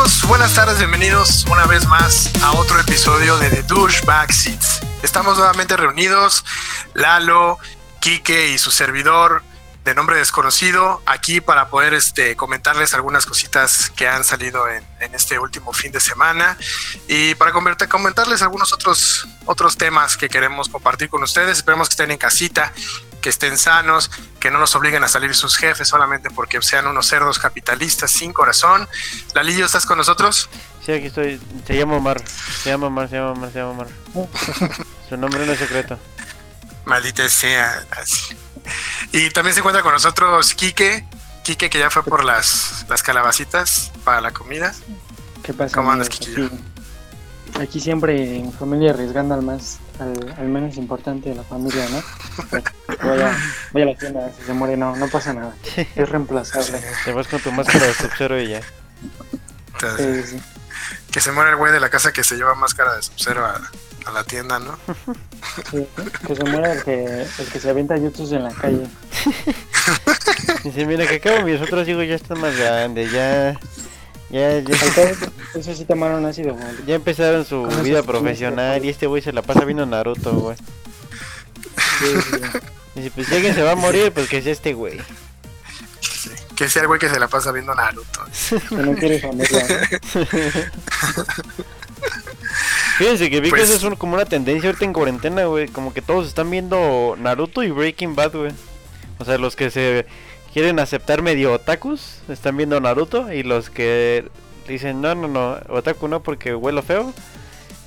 amigos? Buenas tardes, bienvenidos una vez más a otro episodio de The Douchebag Seats. Estamos nuevamente reunidos, Lalo, Quique y su servidor de nombre desconocido, aquí para poder este, comentarles algunas cositas que han salido en, este último fin de semana y para comentarles algunos otros, otros temas que queremos compartir con ustedes. Esperemos que estén en casita, que estén sanos, que no nos obliguen a salir sus jefes solamente porque sean unos cerdos capitalistas sin corazón. Lalillo, ¿estás con nosotros? Sí, aquí estoy. Se llama Omar. Se llama Omar, se llama Omar, se llama Omar. Su nombre no es secreto. Maldita sea. Y también se encuentra con nosotros Quique. Quique que ya fue por las, las calabacitas para la comida. ¿Qué pasa? ¿Cómo andas? Kikillo? Aquí, aquí siempre en familia arriesgando al más, al, al menos importante de la familia, ¿no? Voy a, voy a la tienda, si se muere no, no pasa nada. Es reemplazable. Te vas con tu máscara de sub y ya. Entonces, Sí, sí. que se muere el güey de la casa que se lleva máscara de sub a, a la tienda, ¿no? Sí, que se muera el que, el que se avienta youtubers en la calle. Dice, mira que acabo mis otros hijos ya están más grandes, ya. Ya, ya, Eso sí tomaron ácido, güey. ya empezaron su Con vida profesional y este güey se la pasa viendo Naruto, güey. Sí, sí. Dice, pues si alguien se va a morir, pues que sea este güey. Sí, Que sea el güey que se la pasa viendo Naruto. Que no quiere familia. Fíjense que vi Pues- que eso es un- como una tendencia ahorita en cuarentena, güey. Como que todos están viendo Naruto y Breaking Bad, güey. O sea, los que se quieren aceptar medio otakus están viendo Naruto y los que dicen no, no, no, otaku no porque huelo feo,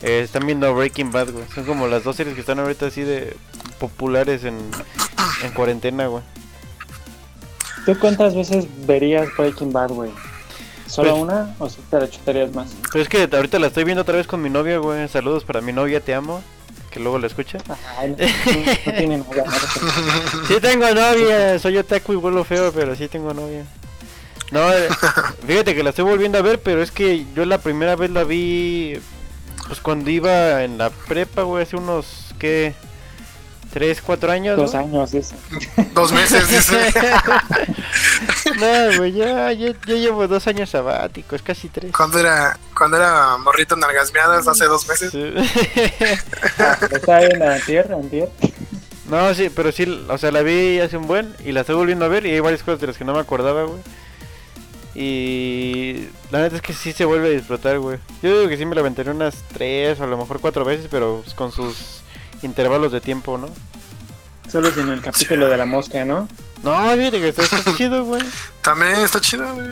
eh, están viendo Breaking Bad, güey. Son como las dos series que están ahorita así de populares en, en cuarentena, güey. ¿Tú cuántas veces verías Breaking Bad, güey? ¿Solo Pues- una o si te la chutarías más? Pero es que ahorita la estoy viendo otra vez con mi novia, güey. Saludos para mi novia, te amo. Que luego la escucha. Ay, no, tiene novia, no Sí tengo novia, soy otaku y vuelo feo, pero sí tengo novia. No, eh, fíjate que la estoy volviendo a ver, pero es que yo la primera vez la vi pues cuando iba en la prepa, güey, hace unos, ¿qué? ¿Tres, cuatro años? Dos ¿no? años, dice. Dos meses, dice. no, güey, ya, ya, ya llevo dos años sabáticos, casi tres. cuando era, cuando era morrito en nalgasmeadas hace dos meses. Sí. Está en antier, antier. No, sí, pero sí, o sea, la vi hace un buen y la estoy volviendo a ver y hay varias cosas de las que no me acordaba, güey. Y la neta es que sí se vuelve a disfrutar, güey. Yo digo que sí me la aventaré unas tres o a lo mejor cuatro veces, pero pues, con sus intervalos de tiempo, ¿no? Solo sin el capítulo de la mosca, ¿no? No, fíjate que está, está chido, güey. También está chido, güey.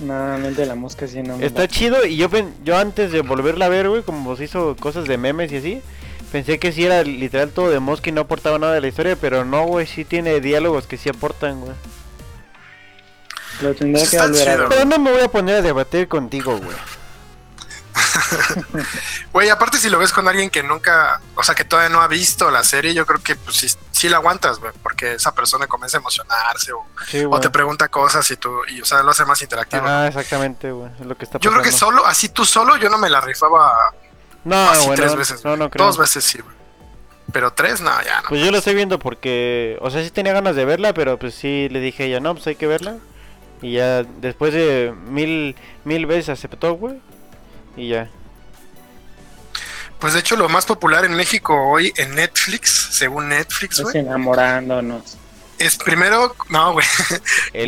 Nuevamente la mosca sí no me Está chido y yo, pen- yo antes de volverla a ver, güey, como se hizo cosas de memes y así, pensé que sí era literal todo de mosca y no aportaba nada de la historia, pero no, güey, sí tiene diálogos que sí aportan, güey. Lo tendré que volver a chido. ver. Pero no me voy a poner a debatir contigo, güey. Güey, aparte si lo ves con alguien que nunca, o sea, que todavía no ha visto la serie, yo creo que pues sí, sí la aguantas, güey, porque esa persona comienza a emocionarse o, Sí, o güey. te pregunta cosas y tú, y o sea, lo hace más interactivo. ¿no? Ah, exactamente, güey. Es lo que está Yo pasando. creo que solo, así tú solo, yo no me la rifaba No, así tres veces. No, no creo. Dos veces sí, güey. Pero tres, no, ya no. Pues yo lo estoy viendo porque, o sea, sí tenía ganas de verla, pero pues sí le dije a ella, no, pues hay que verla. Y ya después de mil, mil veces aceptó, güey. Y ya. Pues de hecho lo más popular en México hoy en Netflix, según Netflix, Es güey, enamorándonos. es primero, no, güey,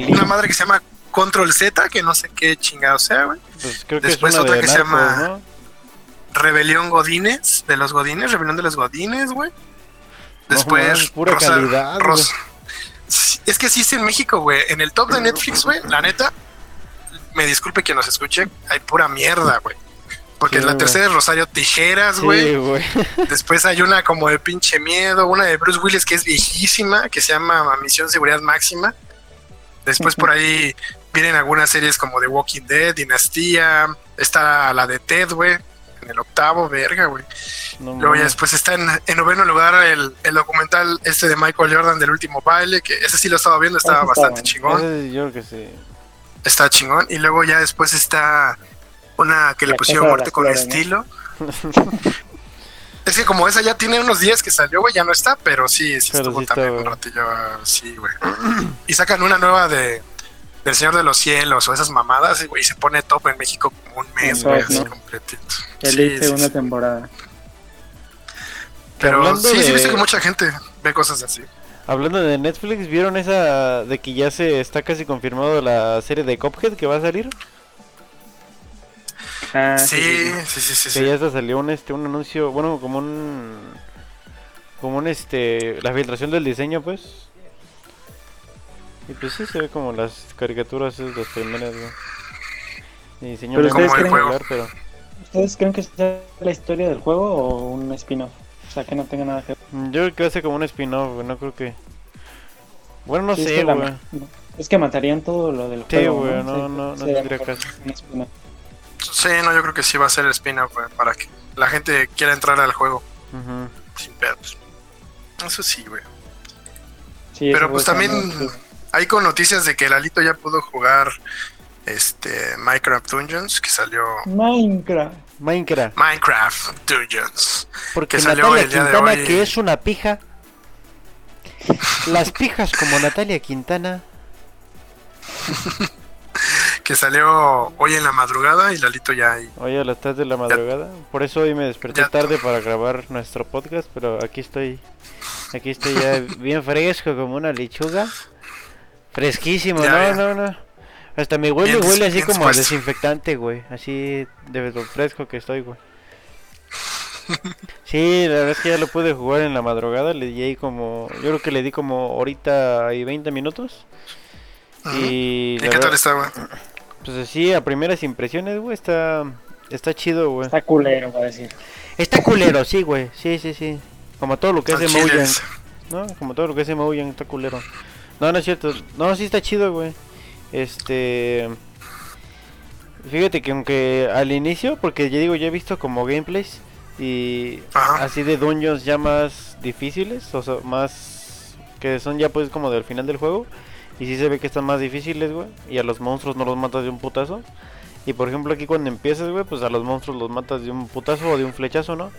una madre que se llama Control Z, que no sé qué chingado sea, güey. pues creo que Después es otra de que se llama- ¿no? Rebelión Godines, de los Godines, Rebelión de los Godines, güey. No Después, mames, pura Rosa- calidad, Es que sí es en México, güey. En el top de Netflix, güey, la neta, me disculpe quien nos escuche, hay pura mierda, güey. Porque Sí, la tercera es Rosario Tijeras, güey. Después hay una como de pinche miedo, una de Bruce Willis que es viejísima, que se llama Misión Seguridad Máxima. Después por ahí vienen algunas series como The Walking Dead, Dinastía, está la de Ted, güey, en el octavo, verga, güey. No Luego ya después está en, en noveno lugar el, el documental este de Michael Jordan del último baile, que ese sí lo estaba viendo, estaba está bastante bueno. chingón, yo creo que sí. está chingón. Y luego ya después está una que le La pusieron muerte con Flores, estilo. Es que como esa ya tiene unos días que salió, güey, ya no está, pero sí, sí Pero estuvo sí está, también un güey. ratillo, sí, güey. Y sacan una nueva de del Señor de los Cielos o esas mamadas, y, güey, se pone top en México como un mes, güey, así ¿no? completito. El Sí, hice una temporada. Pero Hablando sí, sí, de- visto que mucha gente ve cosas así. Hablando de Netflix, ¿vieron esa de que ya se está casi confirmado la serie de Cophead que va a salir? Ah, Sí, sí, sí, sí. Que sí. ya hasta salió un este un anuncio, bueno, como un como un este la filtración del diseño, pues. Y pues sí se ve como las caricaturas esas las primeras, güey. El diseño Pero no es ustedes creen- popular, pero ¿Ustedes creen que sea la historia del juego o un spin-off? O sea, que no tenga nada que ver. Mm, yo creo que ser como un spin-off, güey, no creo que Bueno, no Sí, es sé, que la- güey. no, Es que matarían todo lo del Sí, juego. güey, ¿no? no, Sí, no, no tendría caso. Sí, no, yo creo que sí va a ser el spin-off, para que la gente quiera entrar al juego sin pedos. Eso sí, güey. Sí, Pero pues también hay con noticias de que Lalito ya pudo jugar este Minecraft Dungeons, que salió Minecraft. Minecraft. Minecraft Dungeons. Porque que salió Natalia el día de Quintana, hoy. que es una pija. Las pijas como Natalia Quintana. Que salió hoy en la madrugada y Lalito ya ahí. Hoy a las 3 de la madrugada. Por eso hoy me desperté tarde para grabar nuestro podcast, pero aquí estoy. Aquí estoy ya bien fresco como una lechuga. Fresquísimo, Ya, no, no, no. Hasta mi huele Bien huele así como dispuesto. desinfectante, güey. Así de lo fresco que estoy, güey. Sí, la verdad es que ya lo pude jugar en la madrugada. Le di ahí como. Yo creo que le di como horita y 20 minutos. Y. ¿Y qué verdad- tal güey? Pues así, a primeras impresiones, güey, está. Está chido, güey. Está culero, va a decir. Está culero, sí, güey. Sí, sí, sí. Como todo lo que hace chiles. ¿No? Como todo lo que hace Mojang está culero. No, no es cierto. No, sí está chido, güey. Este. Fíjate que aunque al inicio, porque ya digo, ya he visto como gameplays y Ajá. así de dungeons ya más difíciles, o sea, más que son ya pues como del final del juego y sí se ve que están más difíciles, güey, y a los monstruos no los matas de un putazo. Y por ejemplo aquí cuando empiezas, güey, pues a los monstruos los matas de un putazo o de un flechazo, ¿no?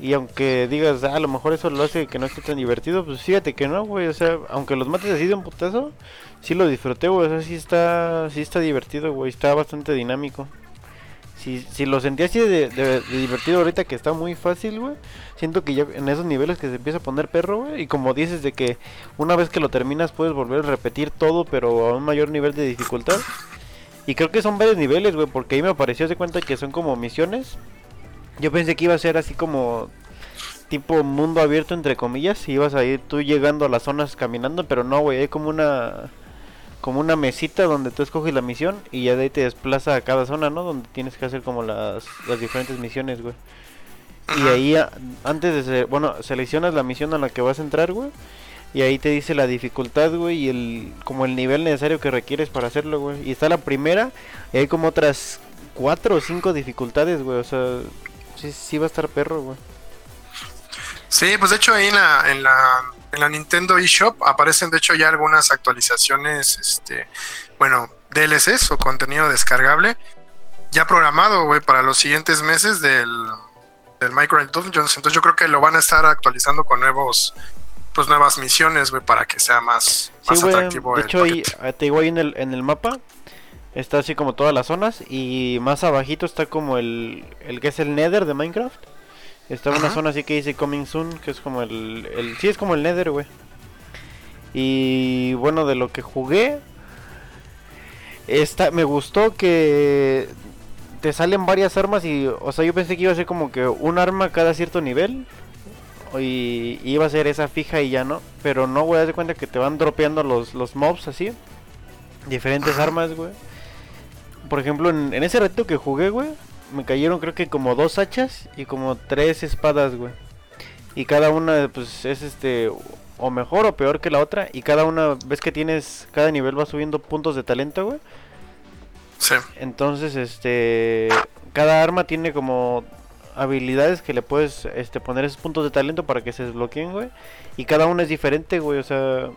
Y aunque digas, ah, a lo mejor eso lo hace que no esté tan divertido, pues fíjate que no, güey. O sea, aunque los mates así de un putazo, sí lo disfruté, güey. O sea, sí está, sí está divertido, güey. Está bastante dinámico. Si, si lo sentí así de, divertido ahorita que está muy fácil, güey. Siento que ya en esos niveles que se empieza a poner perro, güey. Y como dices de que una vez que lo terminas puedes volver a repetir todo, pero a un mayor nivel de dificultad. Y creo que son varios niveles, güey. Porque ahí me pareció de cuenta que son como misiones. Yo pensé que iba a ser así como tipo mundo abierto entre comillas, y ibas a ir tú llegando a las zonas caminando, pero no, güey, hay como una como una mesita donde tú escoges la misión y ya de ahí te desplaza a cada zona, ¿no? Donde tienes que hacer como las, las diferentes misiones, güey. Y ahí antes de se- bueno, seleccionas la misión a la que vas a entrar, güey. Y ahí te dice la dificultad, güey, y el como el nivel necesario que requieres para hacerlo, güey. Y está la primera, y hay como otras cuatro o cinco dificultades, güey. O sea, sí, sí va a estar perro, güey. Sí, pues de hecho ahí en la, en la, en la Nintendo eShop aparecen de hecho ya algunas actualizaciones, este, bueno, DLCs o contenido descargable ya programado, güey, para los siguientes meses del, del Minecraft Dungeons. Entonces yo creo que lo van a estar actualizando con nuevos, pues nuevas misiones, güey, para que sea más, Sí, más güey. atractivo De el hecho, ahí, ah, te digo ahí en el, en el mapa. Está así como todas las zonas. Y más abajito está como el, el que es el Nether de Minecraft. Está una Ajá. zona así que dice Coming Soon. Que es como el, el. Sí, es como el Nether, güey. Y bueno, de lo que jugué. Esta, me gustó que te salen varias armas y, o sea, yo pensé que iba a ser como que un arma cada cierto nivel y iba a ser esa fija y ya no, pero no, güey, haz de cuenta que te van dropeando los, los mobs así, diferentes armas, güey. Por ejemplo, en, en ese reto que jugué, güey, me cayeron creo que como dos hachas y como tres espadas, güey. Y cada una, pues, es este, o mejor o peor que la otra. Y cada una, ves que tienes, cada nivel va subiendo puntos de talento, güey. Sí. Entonces, este, cada arma tiene como habilidades que le puedes este, poner esos puntos de talento para que se desbloqueen, güey. Y cada una es diferente, güey. O sea,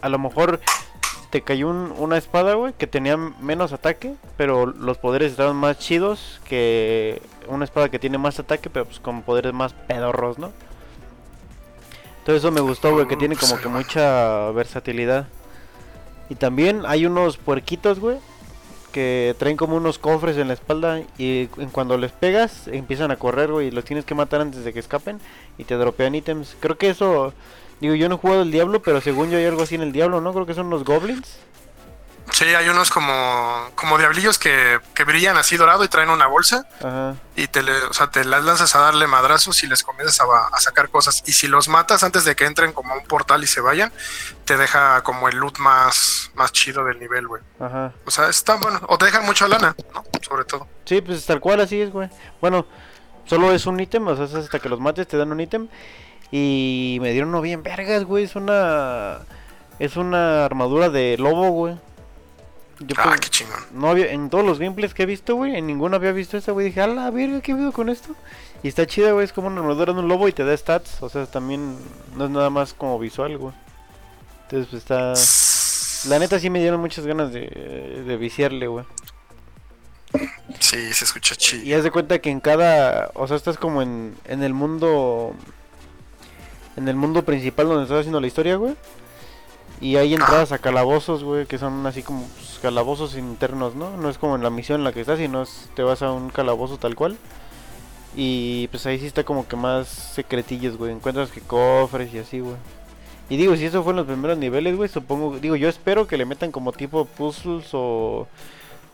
a lo mejor te cayó un- una espada, güey, que tenía menos ataque, pero los poderes estaban más chidos que una espada que tiene más ataque, pero pues con poderes más pedorros, ¿no? Todo eso me gustó, güey, que tiene como que mucha versatilidad. Y también hay unos puerquitos, güey, que traen como unos cofres en la espalda y cuando les pegas empiezan a correr, güey, y los tienes que matar antes de que escapen y te dropean ítems. Creo que eso, digo, yo no he jugado el Diablo, pero según yo hay algo así en el Diablo, ¿no? Creo que son los goblins. Sí, hay unos como, como diablillos que, que brillan así dorado y traen una bolsa. Ajá. Y te, le, o sea, te las lanzas a darle madrazos y les comienzas a, a, sacar cosas. Y si los matas antes de que entren como a un portal y se vayan, te deja como el loot más, más chido del nivel, güey. Ajá. O sea, está bueno. O te dejan mucha lana, ¿no? Sobre todo. Sí, pues tal cual así es, güey. Bueno, solo es un ítem, o sea, hasta que los mates te dan un ítem. Y me dieron uno bien vergas, güey. Es una... Es una armadura de lobo, güey. Yo ah, pues, qué chingón. No había, en todos los gameplays que he visto, güey, en ninguno había visto esa, güey. Dije, a la verga, ¿qué veo con esto? Y está chida, güey, es como una armadura de un lobo y te da stats. O sea, también no es nada más como visual, güey. Entonces, pues está. La neta sí me dieron muchas ganas de, de viciarle, güey. Sí, se escucha chido. Y haz de cuenta que en cada. O sea, estás como en, en el mundo. En el mundo principal donde estás haciendo la historia, güey. Y hay entradas a calabozos, güey, que son así como pues, calabozos internos, ¿no? No es como en la misión en la que estás, sino te vas a un calabozo tal cual. Y pues ahí sí está como que más secretillos, güey. Encuentras que cofres y así, güey. Y digo, si eso fue en los primeros niveles, güey, supongo... Digo, yo espero que le metan como tipo puzzles o...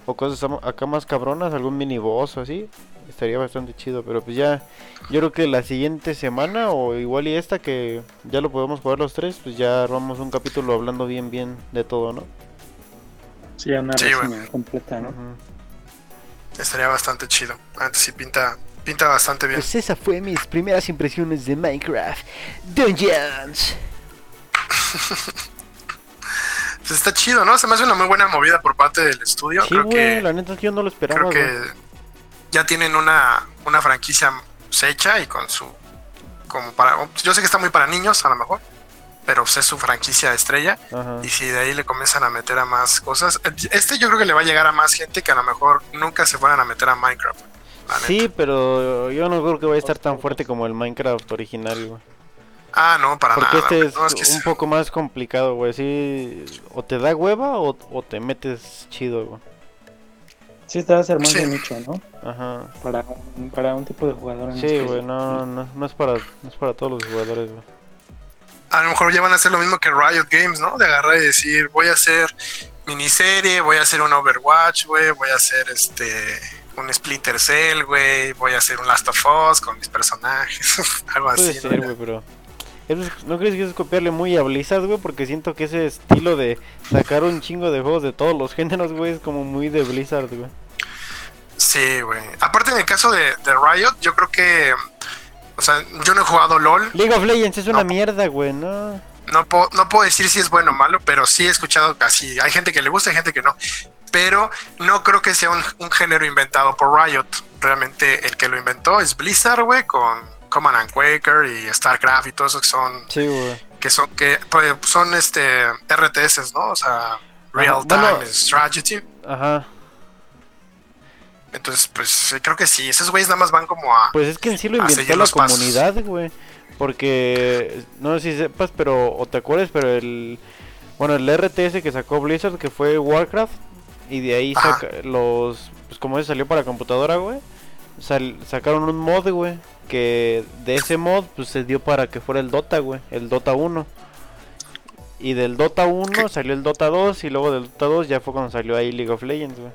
O cosas acá más cabronas, algún mini boss o así. Estaría bastante chido, pero pues ya... Yo creo que la siguiente semana o igual y esta que ya lo podemos jugar los tres, pues ya armamos un capítulo hablando bien bien de todo, ¿no? Sí, una sí, completa, ¿no? Estaría bastante chido. Antes sí pinta, pinta bastante bien. Pues esa fue mis primeras impresiones de Minecraft Dungeons. pues está chido, ¿no? Se me hace una muy buena movida por parte del estudio. Sí, creo que, la neta yo no lo esperaba. Creo que ya tienen una, una franquicia hecha y con su como para yo sé que está muy para niños a lo mejor pero pues, es su franquicia estrella y si de ahí le comienzan a meter a más cosas este yo creo que le va a llegar a más gente que a lo mejor nunca se fueran a meter a Minecraft sí pero yo no creo que vaya a estar tan fuerte como el Minecraft original güey. ah no para porque nada este es, un poco más complicado güey. Sí o te da hueva o, o te metes chido güey Sí, te va a ser más de nicho, ¿no? Ajá. Para, para un tipo de jugador. En sí, güey, no, no, no, es para, no es para todos los jugadores, güey. A lo mejor ya van a hacer lo mismo que Riot Games, ¿no? De agarrar y decir, voy a hacer miniserie, voy a hacer un Overwatch, güey, voy a hacer este un Splinter Cell, güey, voy a hacer un Last of Us con mis personajes, algo Puede así. Ser, güey, pero ¿No crees que es copiarle muy a Blizzard, güey? Porque siento que ese estilo de sacar un chingo de juegos de todos los géneros, güey, es como muy de Blizzard, güey. Sí, güey. Aparte en el caso de, Riot, yo creo que... O sea, yo no he jugado LOL. League of Legends es una mierda, güey, ¿no? No puedo, no puedo decir si es bueno o malo, pero sí he escuchado casi... Hay gente que le gusta y gente que no. Pero no creo que sea un, un género inventado por Riot. Realmente el que lo inventó es Blizzard, güey, con Command and Quaker y StarCraft y todo eso que son que son que pues, son este RTS, ¿no? O sea, real time strategy. Ajá. Entonces, pues creo que sí, esos güeyes nada más van como a Pues es que en sí lo inventó la comunidad, güey. Porque no sé si sepas, pero o te acuerdas, pero el bueno, el RTS que sacó Blizzard que fue Warcraft y de ahí saca los pues como ese salió para computadora, güey. sacaron un mod, güey, que de ese mod pues se dio para que fuera el Dota, güey, el Dota 1. Y del Dota 1 salió el Dota 2 y luego del Dota 2 ya fue cuando salió ahí League of Legends, güey.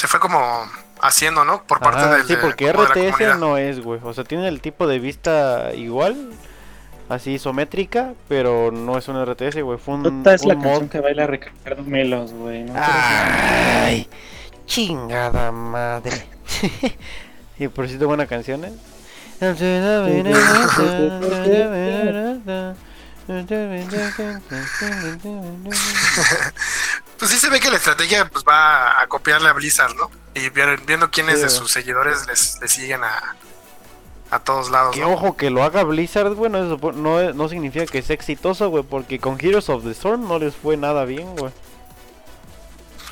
Se fue como haciendo, ¿no? Por parte del Sí, porque RTS no es, güey. O sea, tiene el tipo de vista igual, así isométrica, pero no es un RTS, güey. Fue un, es la canción que baila Ricardo Melos, güey. Ay, chingada madre. Y por cierto, buena canción, ¿eh? pues sí se ve que la estrategia pues va a copiarle a Blizzard, ¿no? Y viendo quiénes de sus seguidores les, siguen a, a todos lados. Que ojo que lo haga Blizzard, bueno, eso no, no significa que sea exitoso, güey, porque con Heroes of the Storm no les fue nada bien, güey.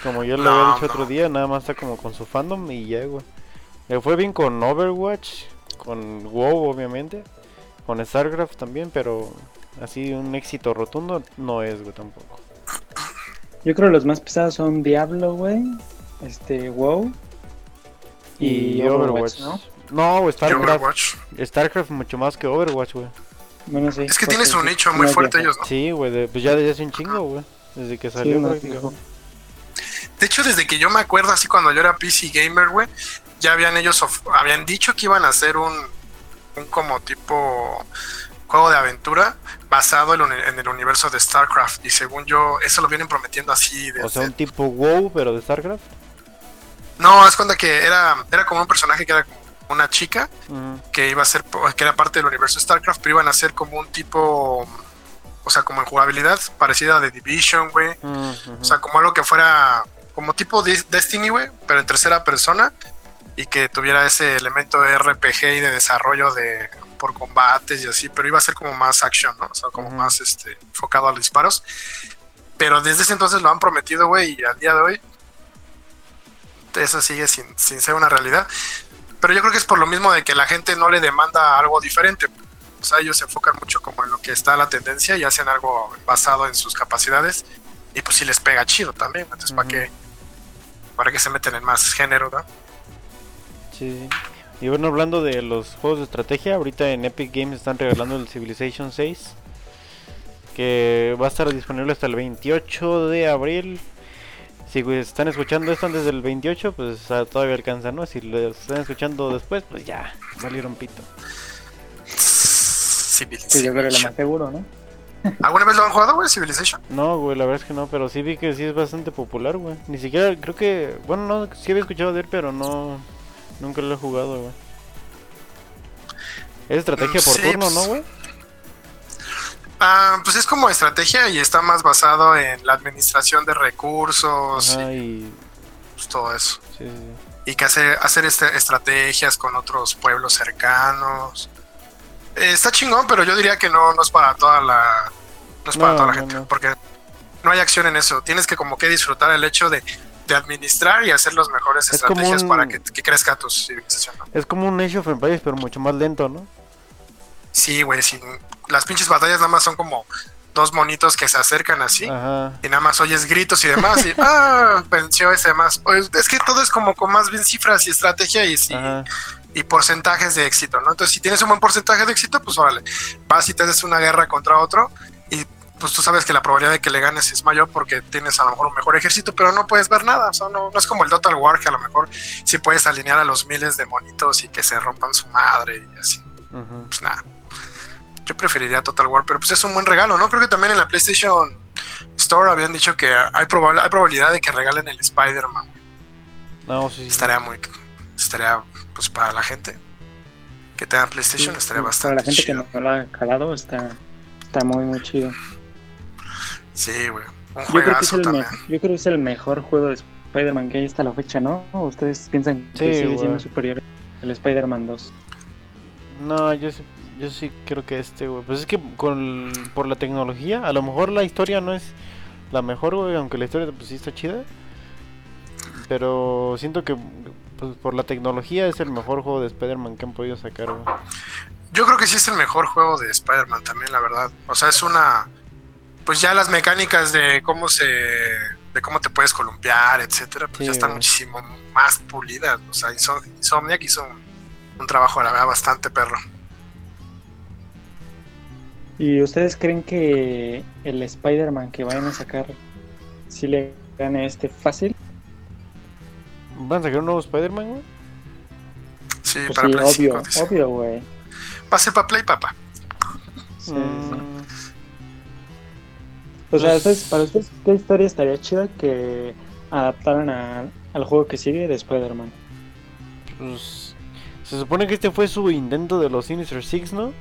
Como yo le había dicho otro día, nada más está como con su fandom y ya, güey. Le fue bien con Overwatch, con WoW obviamente, con StarCraft también, pero así un éxito rotundo no es, güey, tampoco. Yo creo que los más pesados son Diablo, güey. Este, WoW. Y, Y Overwatch, Overwatch, ¿no? No, StarCraft. Overwatch. StarCraft mucho más que Overwatch, güey. Bueno, sí. Es que porque tiene su sí, nicho muy fuerte ellos, ¿no? Sí, güey, pues ya desde hace un chingo, güey. Desde que Sí, salió, prácticamente. viejo. De hecho, desde que yo me acuerdo, así cuando yo era PC gamer, güey, ya habían ellos habían dicho que iban a hacer un, un como tipo juego de aventura basado en, el universo de StarCraft. Y según yo, eso lo vienen prometiendo así. O sea, un tipo WoW, pero de StarCraft. No, es cuando que era, era como un personaje que era como una chica que iba a ser, que era parte del universo de StarCraft, pero iban a ser como un tipo, o sea, como en jugabilidad parecida a The Division, güey. O sea, como algo que fuera como tipo Destiny, güey, pero en tercera persona y que tuviera ese elemento de RPG y de desarrollo de por combates y así, pero iba a ser como más action, ¿no? O sea, como Ujú. más este enfocado a los disparos. Pero desde ese entonces lo han prometido, güey, y al día de hoy eso sigue sin, sin ser una realidad. Pero yo creo que es por lo mismo de que la gente no le demanda algo diferente. O sea, ellos se enfocan mucho como en lo que está la tendencia y hacen algo basado en sus capacidades. Y pues sí les pega chido también. Entonces, ¿para Ujú. qué? ¿Para qué se meten en más género, no? Sí. Y bueno, hablando de los juegos de estrategia, ahorita en Epic Games están regalando el Civilization 6. Que va a estar disponible hasta el 28 de abril. Si güey, están escuchando esto antes del 28, pues ah, todavía alcanza, ¿no? Si lo están escuchando después, pues ya, valieron pito. Civilization. Que yo creo que lo más seguro, ¿no? ¿Alguna vez lo han jugado, güey, Civilization? No, güey, la verdad es que no, pero sí vi que sí es bastante popular, güey. Ni siquiera, creo que, bueno, no, sí había escuchado de él, pero no, nunca lo he jugado, güey. Es estrategia por sí, turno, pues, ¿no, güey? Ah, pues es como estrategia y está más basado en la administración de recursos Ajá, y y... pues, todo eso. Sí, sí, sí. y que hacer, hacer este- estrategias con otros pueblos cercanos. Eh, está chingón, pero yo diría que no, no es para toda la no es para toda la no, gente, no. porque no hay acción en eso. Tienes que como que disfrutar el hecho de, de administrar y hacer las mejores Es estrategias un- para que, que crezca tu civilización. ¿no? Es como un Age of Empires, pero mucho más lento, ¿no? Sí, güey, sin- las pinches batallas nada más son como dos monitos que se acercan así. Ajá. Y nada más oyes gritos y demás. Y, ah, venció ese más. Pues, Es que todo es como con más bien cifras y estrategia y, y porcentajes de éxito, ¿no? Entonces, si tienes un buen porcentaje de éxito, pues órale, vas y te haces una guerra contra otro y pues tú sabes que la probabilidad de que le ganes es mayor porque tienes a lo mejor un mejor ejército, pero no puedes ver nada, o sea, no, no es como el Total War que a lo mejor sí puedes alinear a los miles de monitos y que se rompan su madre y así, pues nada. Yo preferiría Total War, pero pues es un buen regalo, ¿no? Creo que también en la PlayStation Store habían dicho que hay, probable, hay probabilidad de que regalen el Spider-Man. No, sí, sí. Estaría muy, estaría pues para la gente que tenga PlayStation Sí, estaría bastante Para la gente chido. que no lo ha calado, está, está muy, muy chido. Sí, güey. Un Yo creo, que es juegazo el me- también. yo creo que es el mejor juego de Spider-Man que hay hasta la fecha, ¿no? ¿O ¿Ustedes piensan que Sí, sigue siendo superior el Spider-Man 2? No, yo sí, yo sí creo que este, güey. Pues es que con, por la tecnología, a lo mejor la historia no es la mejor, güey, aunque la historia pues sí está chida. Pero siento que pues, por la tecnología es el mejor juego de Spider-Man que han podido sacar, güey. Yo creo que sí es el mejor juego de Spider-Man también, la verdad. O sea, es una. Pues ya las mecánicas de cómo se. de cómo te puedes columpiar, etcétera, pues Sí, ya están güey. muchísimo más pulidas. O sea, Insom- Insomniac hizo un, un trabajo, la verdad, bastante perro. ¿Y ustedes creen que el Spider-Man que vayan a sacar si le gane este fácil? ¿Van a sacar un nuevo Spider-Man, güey? Sí, Pues para sí, Play obvio, 5, dice. obvio, güey. Va a ser para Play, papá. Sí, sí. O sea, Pues- ¿ustedes- para ustedes, ¿qué historia estaría chida que adaptaran a- al juego que sigue de Spider-Man? pues, se supone que este fue su intento de los Sinister Six, ¿no?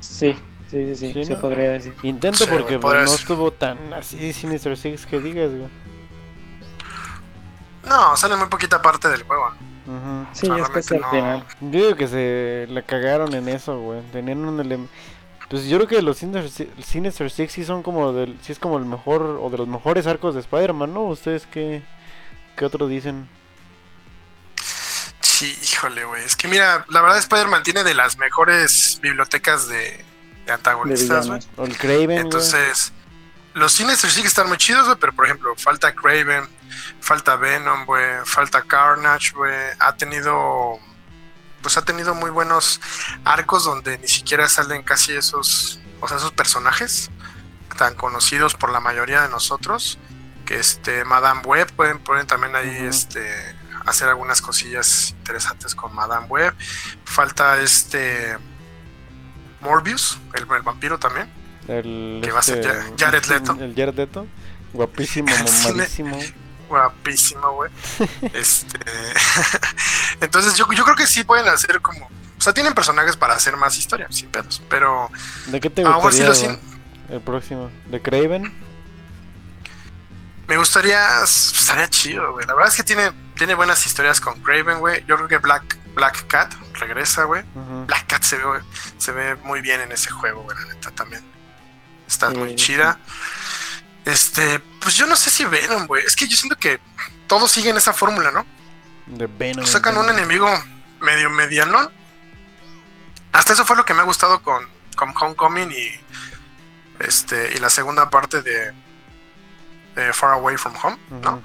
Sí, sí, sí, sí, Sí, se ¿no? podría decir. Intento Sí, porque pues, no estuvo tan así Sinister Six que digas, güey. No, sale muy poquita parte del juego. Ujú. Sí, es al no. final. Yo digo que se la cagaron en eso, güey. Tenían un elem- Pues yo creo que los Sinister, Sinister Six sí son como del, sí es como el mejor o de los mejores arcos de Spider-Man, ¿no? ¿Ustedes qué, qué otro dicen? Sí, híjole, güey. Es que mira, la verdad Spider-Man tiene de las mejores bibliotecas de, de antagonistas, güey. O el Craven. Entonces, los Sinister que están muy chidos, güey, pero por ejemplo, falta Craven, falta Venom, güey, falta Carnage, güey. Ha tenido, pues ha tenido muy buenos arcos donde ni siquiera salen casi esos, o sea, esos personajes tan conocidos por la mayoría de nosotros. Que este, Madame Web, pueden, pueden también ahí, este, hacer algunas cosillas interesantes con Madame Web. Falta este Morbius, el, el vampiro también. El, que va a ser este, Ja- Jared Leto. El Jared Leto. Guapísimo, mamadísimo. Guapísimo, güey. este. Entonces, yo, yo creo que sí pueden hacer como. O sea, tienen personajes para hacer más historia, sin pedos. Pero ¿De qué te sí gustaría, el próximo? ¿De Craven? me gustaría. Estaría chido, güey. La verdad es que tiene, tiene buenas historias con Craven, güey. Yo creo que Black, Black Cat regresa, güey. Black Cat se ve, se ve muy bien en ese juego, güey, la neta también. Está Sí, muy sí. chida. Este, pues yo no sé si Venom, güey. Es que yo siento que todos siguen esa fórmula, ¿no? De Venom. sacan un enemigo medio mediano. Hasta eso fue lo que me ha gustado con, con Homecoming y este y la segunda parte de, de Far Away from Home, ¿no?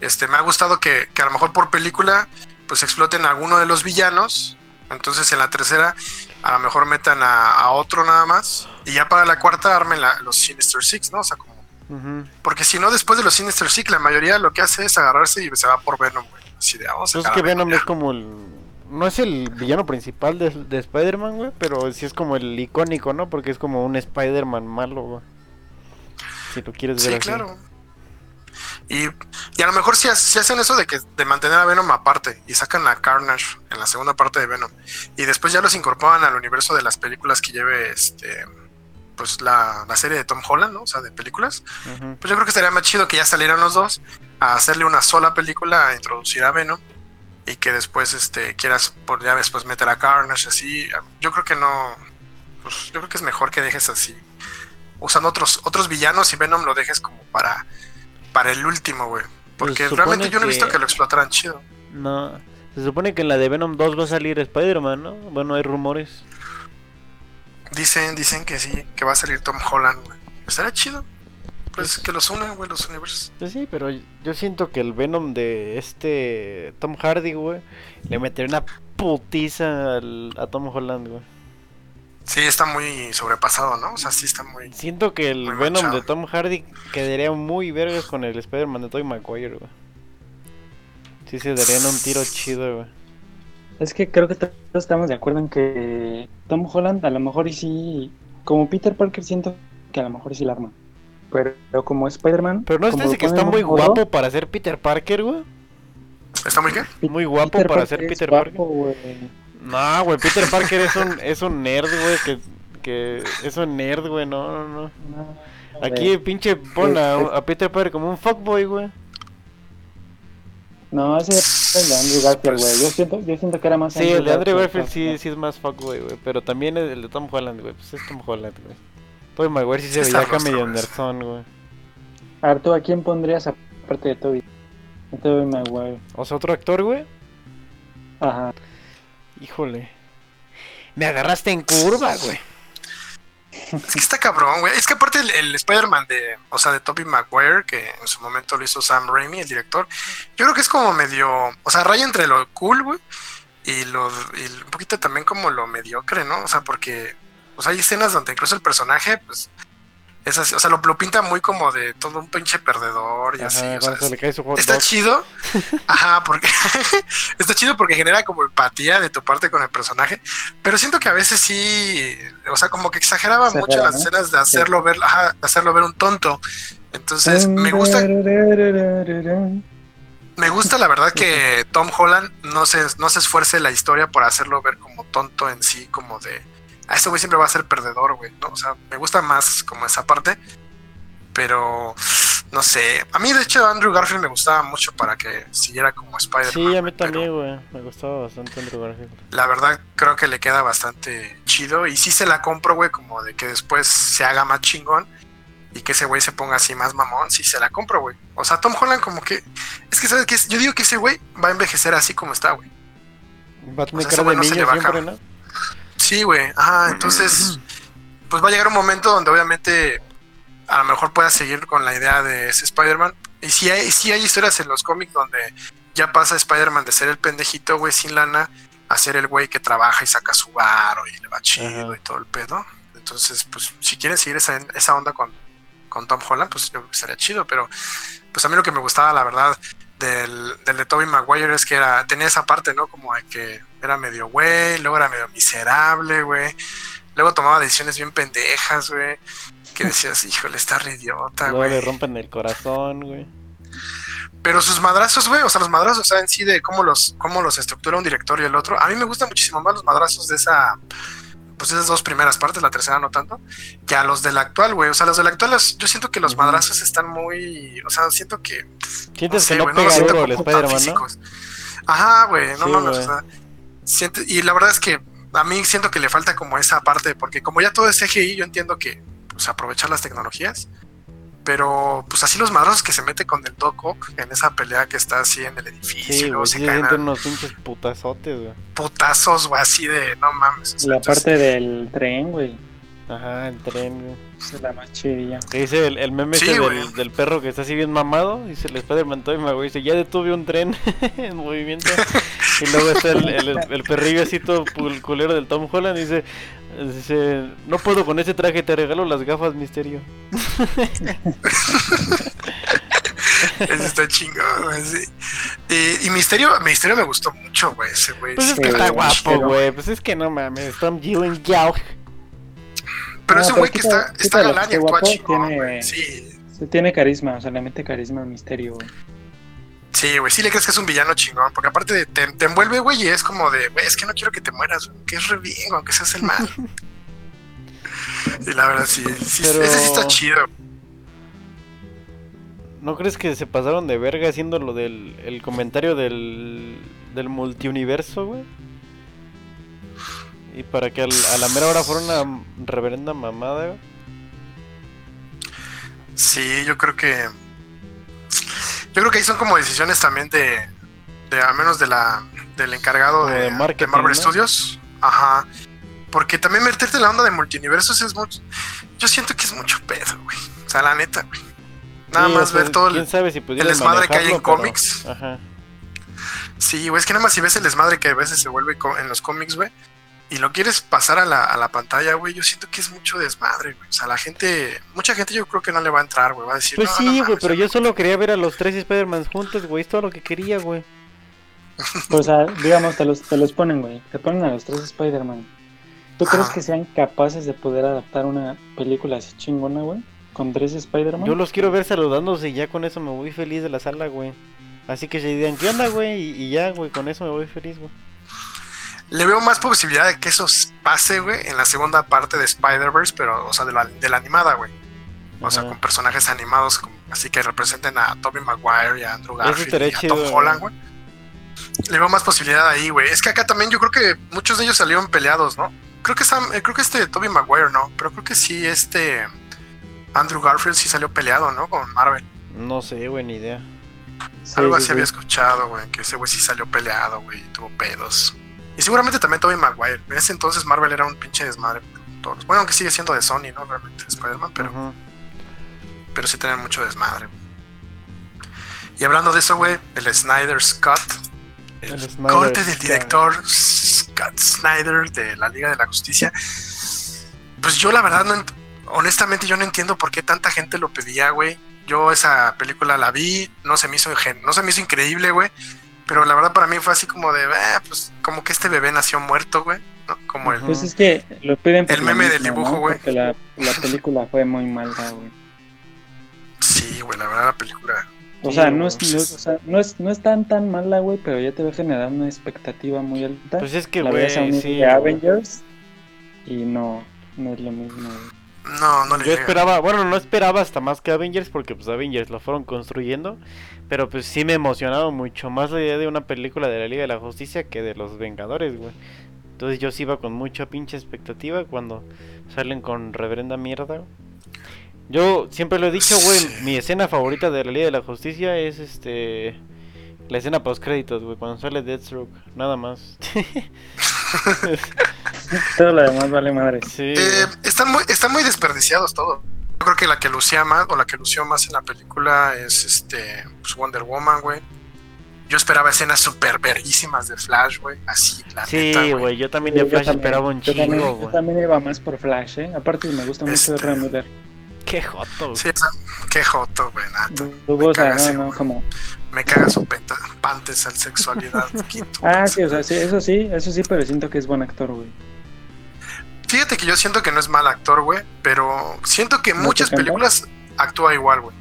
Este me ha gustado que, que a lo mejor por película pues exploten a alguno de los villanos. Entonces en la tercera a lo mejor metan a, a otro nada más. Y ya para la cuarta armen la- los Sinister Six, ¿no? O sea, como Porque si no, después de los Sinister Six, la mayoría lo que hace es agarrarse y se va por Venom, güey. Así de, vamos a Pues que Venom ya. es como el. No es el villano principal de, de Spider-Man, güey, pero sí es como el icónico, ¿no? Porque es como un Spider-Man malo, güey. Si lo quieres ver Sí, así. claro. Y, y a lo mejor si, si hacen eso de que de mantener a Venom aparte y sacan a Carnage en la segunda parte de Venom y después ya los incorporan al universo de las películas que lleve este pues la, la serie de Tom Holland, ¿no? O sea, de películas. Pues yo creo que estaría más chido que ya salieran los dos a hacerle una sola película a introducir a Venom y que después este quieras por ya después meter a Carnage así. Yo creo que no pues yo creo que es mejor que dejes así usando otros otros villanos y Venom lo dejes como para para el último, güey. Porque Pues realmente yo no he visto que- que lo explotaran chido. No. Se supone que en la de Venom 2 va a salir Spider-Man, ¿no? Bueno, hay rumores. Dicen, dicen que sí, que va a salir Tom Holland, güey. Estaría chido. Pues que los unan, güey, los universos. Pues sí, pero yo siento que el Venom de este Tom Hardy, güey, le metería una putiza al- a Tom Holland, güey. Sí, está muy sobrepasado, ¿no? O sea, sí está muy... Siento que el Venom manchado. de Tom Hardy quedaría muy vergas con el Spider-Man de Tobey Maguire, güey. Sí se darían un tiro chido, güey. Es que creo que todos estamos de acuerdo en que Tom Holland a lo mejor y sí, como Peter Parker siento que a lo mejor sí la arma. Pero como Spider-Man... Pero no es lo que está muy guapo para ser Peter Parker, güey. ¿Está muy qué? Muy guapo para ser es Peter guapo, güey. No, güey, Peter Parker es un, es un nerd, güey, que, que es un nerd, güey, no, no, no. No, Aquí güey. pinche pon a, a Peter Parker como un fuckboy, güey. No, ese es el de Andrew Garfield, güey. Yo siento, yo siento que era más Sí, el de Andrew Garfield, Garfield sí, sí es más fuckboy, güey, pero también el de Tom Holland, güey, pues es Tom Holland, güey. Tobey Maguire sí se veía acá medio güey. nerdzón, güey. Arturo, ¿a quién pondrías aparte de Toby? De Toby Maguire. O sea, otro actor, güey. Ajá. Híjole. Me agarraste en curva, güey. Es que está cabrón, güey. Es que aparte el, Spider-Man de, o sea, de Tobey Maguire, que en su momento lo hizo Sam Raimi, el director, yo creo que es como medio, o sea, raya entre lo cool, güey, y lo, y un poquito también como lo mediocre, ¿no? O sea, porque, pues hay escenas donde incluso el personaje, pues, es así, o sea, lo, lo pinta muy como de todo un pinche perdedor y así, Ajá, o sea, cuando se es- le cae su hot Está chido. Ajá, porque está chido porque genera como empatía de tu parte con el personaje. Pero siento que a veces sí, o sea, como que exageraba Exagera, mucho las ¿no? escenas de hacerlo ver, ajá, de hacerlo ver un tonto. Entonces, me gusta, me gusta la verdad que Tom Holland no se, no se esfuerce la historia por hacerlo ver como tonto en sí, como de, a este güey siempre va a ser perdedor, güey, ¿no? O sea, me gusta más como esa parte. Pero, no sé, a mí de hecho Andrew Garfield me gustaba mucho para que siguiera como Spider-Man. Sí, a mí también, güey. Me gustaba bastante Andrew Garfield. La verdad creo que le queda bastante chido y sí se la compro, güey, como de que después se haga más chingón y que ese güey se ponga así más mamón, sí se la compro, güey. O sea, Tom Holland como que, es que sabes que yo digo que ese güey va a envejecer así como está, güey. Va a tener O sea, cara de no niño. Sí, güey. Ajá, entonces pues va a llegar un momento donde obviamente a lo mejor pueda seguir con la idea de ese Spider-Man. Y si hay, si hay historias en los cómics donde ya pasa Spider-Man de ser el pendejito, güey, sin lana, a ser el güey que trabaja y saca su varo y le va chido y todo el pedo. Entonces, pues, si quieren seguir esa, esa onda con, con Tom Holland, pues yo creo que sería chido. Pero, pues a mí lo que me gustaba, la verdad, del, del de Tobey Maguire es que era, tenía esa parte, ¿no? Como de que era medio güey, luego era medio miserable, güey. Luego tomaba decisiones bien pendejas, güey. Que decías, híjole, está re idiota, Luego güey. le rompen el corazón, güey. Pero sus madrazos, güey, o sea, los madrazos, o sea, en sí de cómo los, cómo los estructura un director y el otro. A mí me gustan muchísimo más los madrazos de esa, pues esas dos primeras partes, la tercera no tanto, que a los del actual, güey. O sea, los del actual, los- yo siento que los madrazos están muy, o sea, siento que Sientes sé, que no pega siento duro como Spider-Man, ¿no? Ajá, güey, no Sí, mames, o sea, y la verdad es que a mí siento que le falta como esa parte, porque como ya todo es CGI, yo entiendo que pues aprovechar las tecnologías, pero pues así los madrazos que se mete con el Doc Ock en esa pelea que está así en el edificio, y Sí, luego güey, se sí se caen sienten a unos pinches putazotes, güey. putazos, güey, así de no mames. o sea, La entonces- parte del tren, güey. Ajá, el tren, güey. La más chidilla. Que dice el, el meme Sí, ese güey. del, del perro que está así bien mamado. Dice el Spider-Man Toy Maguire. Dice, ya detuve un tren en movimiento. y luego está el, el, el perrillo así todo culero del Tom Holland. Dice, dice, no puedo con ese traje, te regalo las gafas, misterio. Ese está chingón, güey, sí. Y, y Misterio, Misterio me gustó mucho, güey, ese güey. Pues es sí. que está guapo, güey. Pues es que no mames. Tom Gilligan. Pero No, es un pero güey que está, está galán y actúa guapo, chingón, tiene- güey. Sí, Se tiene carisma, o sea, le mete carisma al misterio, güey. Sí, güey, sí le crees que es un villano chingón, porque aparte de- te, te envuelve, güey, y es como de, güey, es que no quiero que te mueras, que es re bien, aunque seas el mal. y la verdad, sí, sí Pero- ese sí está chido. ¿No crees que se pasaron de verga haciendo lo del el comentario del, del multiuniverso, güey? Y para que al- a la mera hora fuera una reverenda mamada, güey. Sí, yo creo que. Yo creo que ahí son como decisiones también de. de al menos de la, del encargado de, de de marketing, Marvel ¿no? Studios. Ajá. Porque también meterte en la onda de multiversos es mucho. Yo siento que es mucho pedo, güey. O sea, la neta, güey. Nada Sí, más o sea, ver todo el. ¿Quién sabe si pudieran desmadre que hay en pero- cómics? Ajá. Sí, güey, es que nada más si ves el desmadre que a veces se vuelve en los cómics, güey. Y lo quieres pasar a la, a la pantalla, güey. Yo siento que es mucho desmadre, güey. O sea, la gente. Mucha gente yo creo que no le va a entrar, güey. Va a decir. Pues "No, sí, no güey, pero yo solo quería ver a los tres Spider-Man juntos, güey. Es todo lo que quería, güey. O sea, digamos, te los, te los ponen, güey. Te ponen a los tres Spider-Man. ¿Tú crees que sean capaces de poder adaptar una película así chingona, güey? Con tres Spider-Man. Yo los quiero ver saludándose y ya con eso me voy feliz de la sala, güey. Así que se digan, ¿qué onda, güey? Y, y ya, güey, con eso me voy feliz, güey. Le veo más posibilidad de que eso pase, güey, en la segunda parte de Spider-Verse, pero, o sea, de la, de la animada, güey. O sea, con personajes animados, como- así que representen a Tobey Maguire y a Andrew Garfield y a Tom. Holland, güey. Le veo más posibilidad ahí, güey. Es que acá también yo creo que muchos de ellos salieron peleados, ¿no? Creo que Sam, eh, creo que este Tobey Maguire no, pero creo que sí este Andrew Garfield sí salió peleado, ¿no? Con Marvel. No sé, güey, ni idea. Sí, Algo sí, así sí. había escuchado, güey, que ese güey sí salió peleado, güey, y tuvo pedos. Y seguramente también Tobey Maguire. En ese entonces Marvel era un pinche desmadre. todos. Bueno, aunque sigue siendo de Sony, ¿no? Realmente Spider-Man, pero, pero sí tenían mucho desmadre. Y hablando de eso, güey, el Snyder's Cut. El, corte del director Scott Snyder de la Liga de la Justicia. Pues yo la verdad no... ent- Honestamente yo no entiendo por qué tanta gente lo pedía, güey. Yo esa película la vi, no se me hizo, no se me hizo increíble, güey. Pero la verdad para mí fue así como de, "Ah, pues como que este bebé nació muerto, güey. ¿no? Como el... Pues es que lo piden por El meme del dibujo, ¿no? güey. Porque la, la película fue muy mala, güey. Sí, güey, la verdad la película... O sea, no es, no, es- o sea, no es, no es tan tan mala, güey, pero ya te va a generar una expectativa muy alta. Pues es que, la güey, sí. Avengers y no, no es lo mismo. güey. No, no le Yo llega. esperaba, bueno, no esperaba hasta más que Avengers porque pues Avengers lo fueron construyendo, pero pues sí me emocionaba mucho más la idea de una película de la Liga de la Justicia que de los Vengadores, güey. Entonces yo sí iba con mucha pinche expectativa cuando salen con reverenda mierda. Yo siempre lo he dicho, güey, mi escena favorita de la Liga de la Justicia es este la escena post créditos, güey, cuando sale Deathstroke, nada más. Todo lo demás vale madre. Sí. Eh, están, muy, están muy desperdiciados todos. Yo creo que la que lucía más, o la que lució más en la película es este pues Wonder Woman, güey. Yo esperaba escenas súper verguísimas de Flash, güey. Así, la Sí, neta, güey, yo también de Yo Flash también- esperaba un yo también- Yo iba más por Flash, ¿eh? Aparte me gusta mucho Este- Miller. Qué joto, güey. Sí, qué joto, güey. Dubosa, ese no, no, como... Me caga su penta, pantes al sexualidad. quinto. Ah, sí, o sea, sí, eso sí, eso sí, pero siento que es buen actor, güey. Fíjate que yo siento que no es mal actor, güey, pero siento que en ¿No muchas películas actúa igual, güey.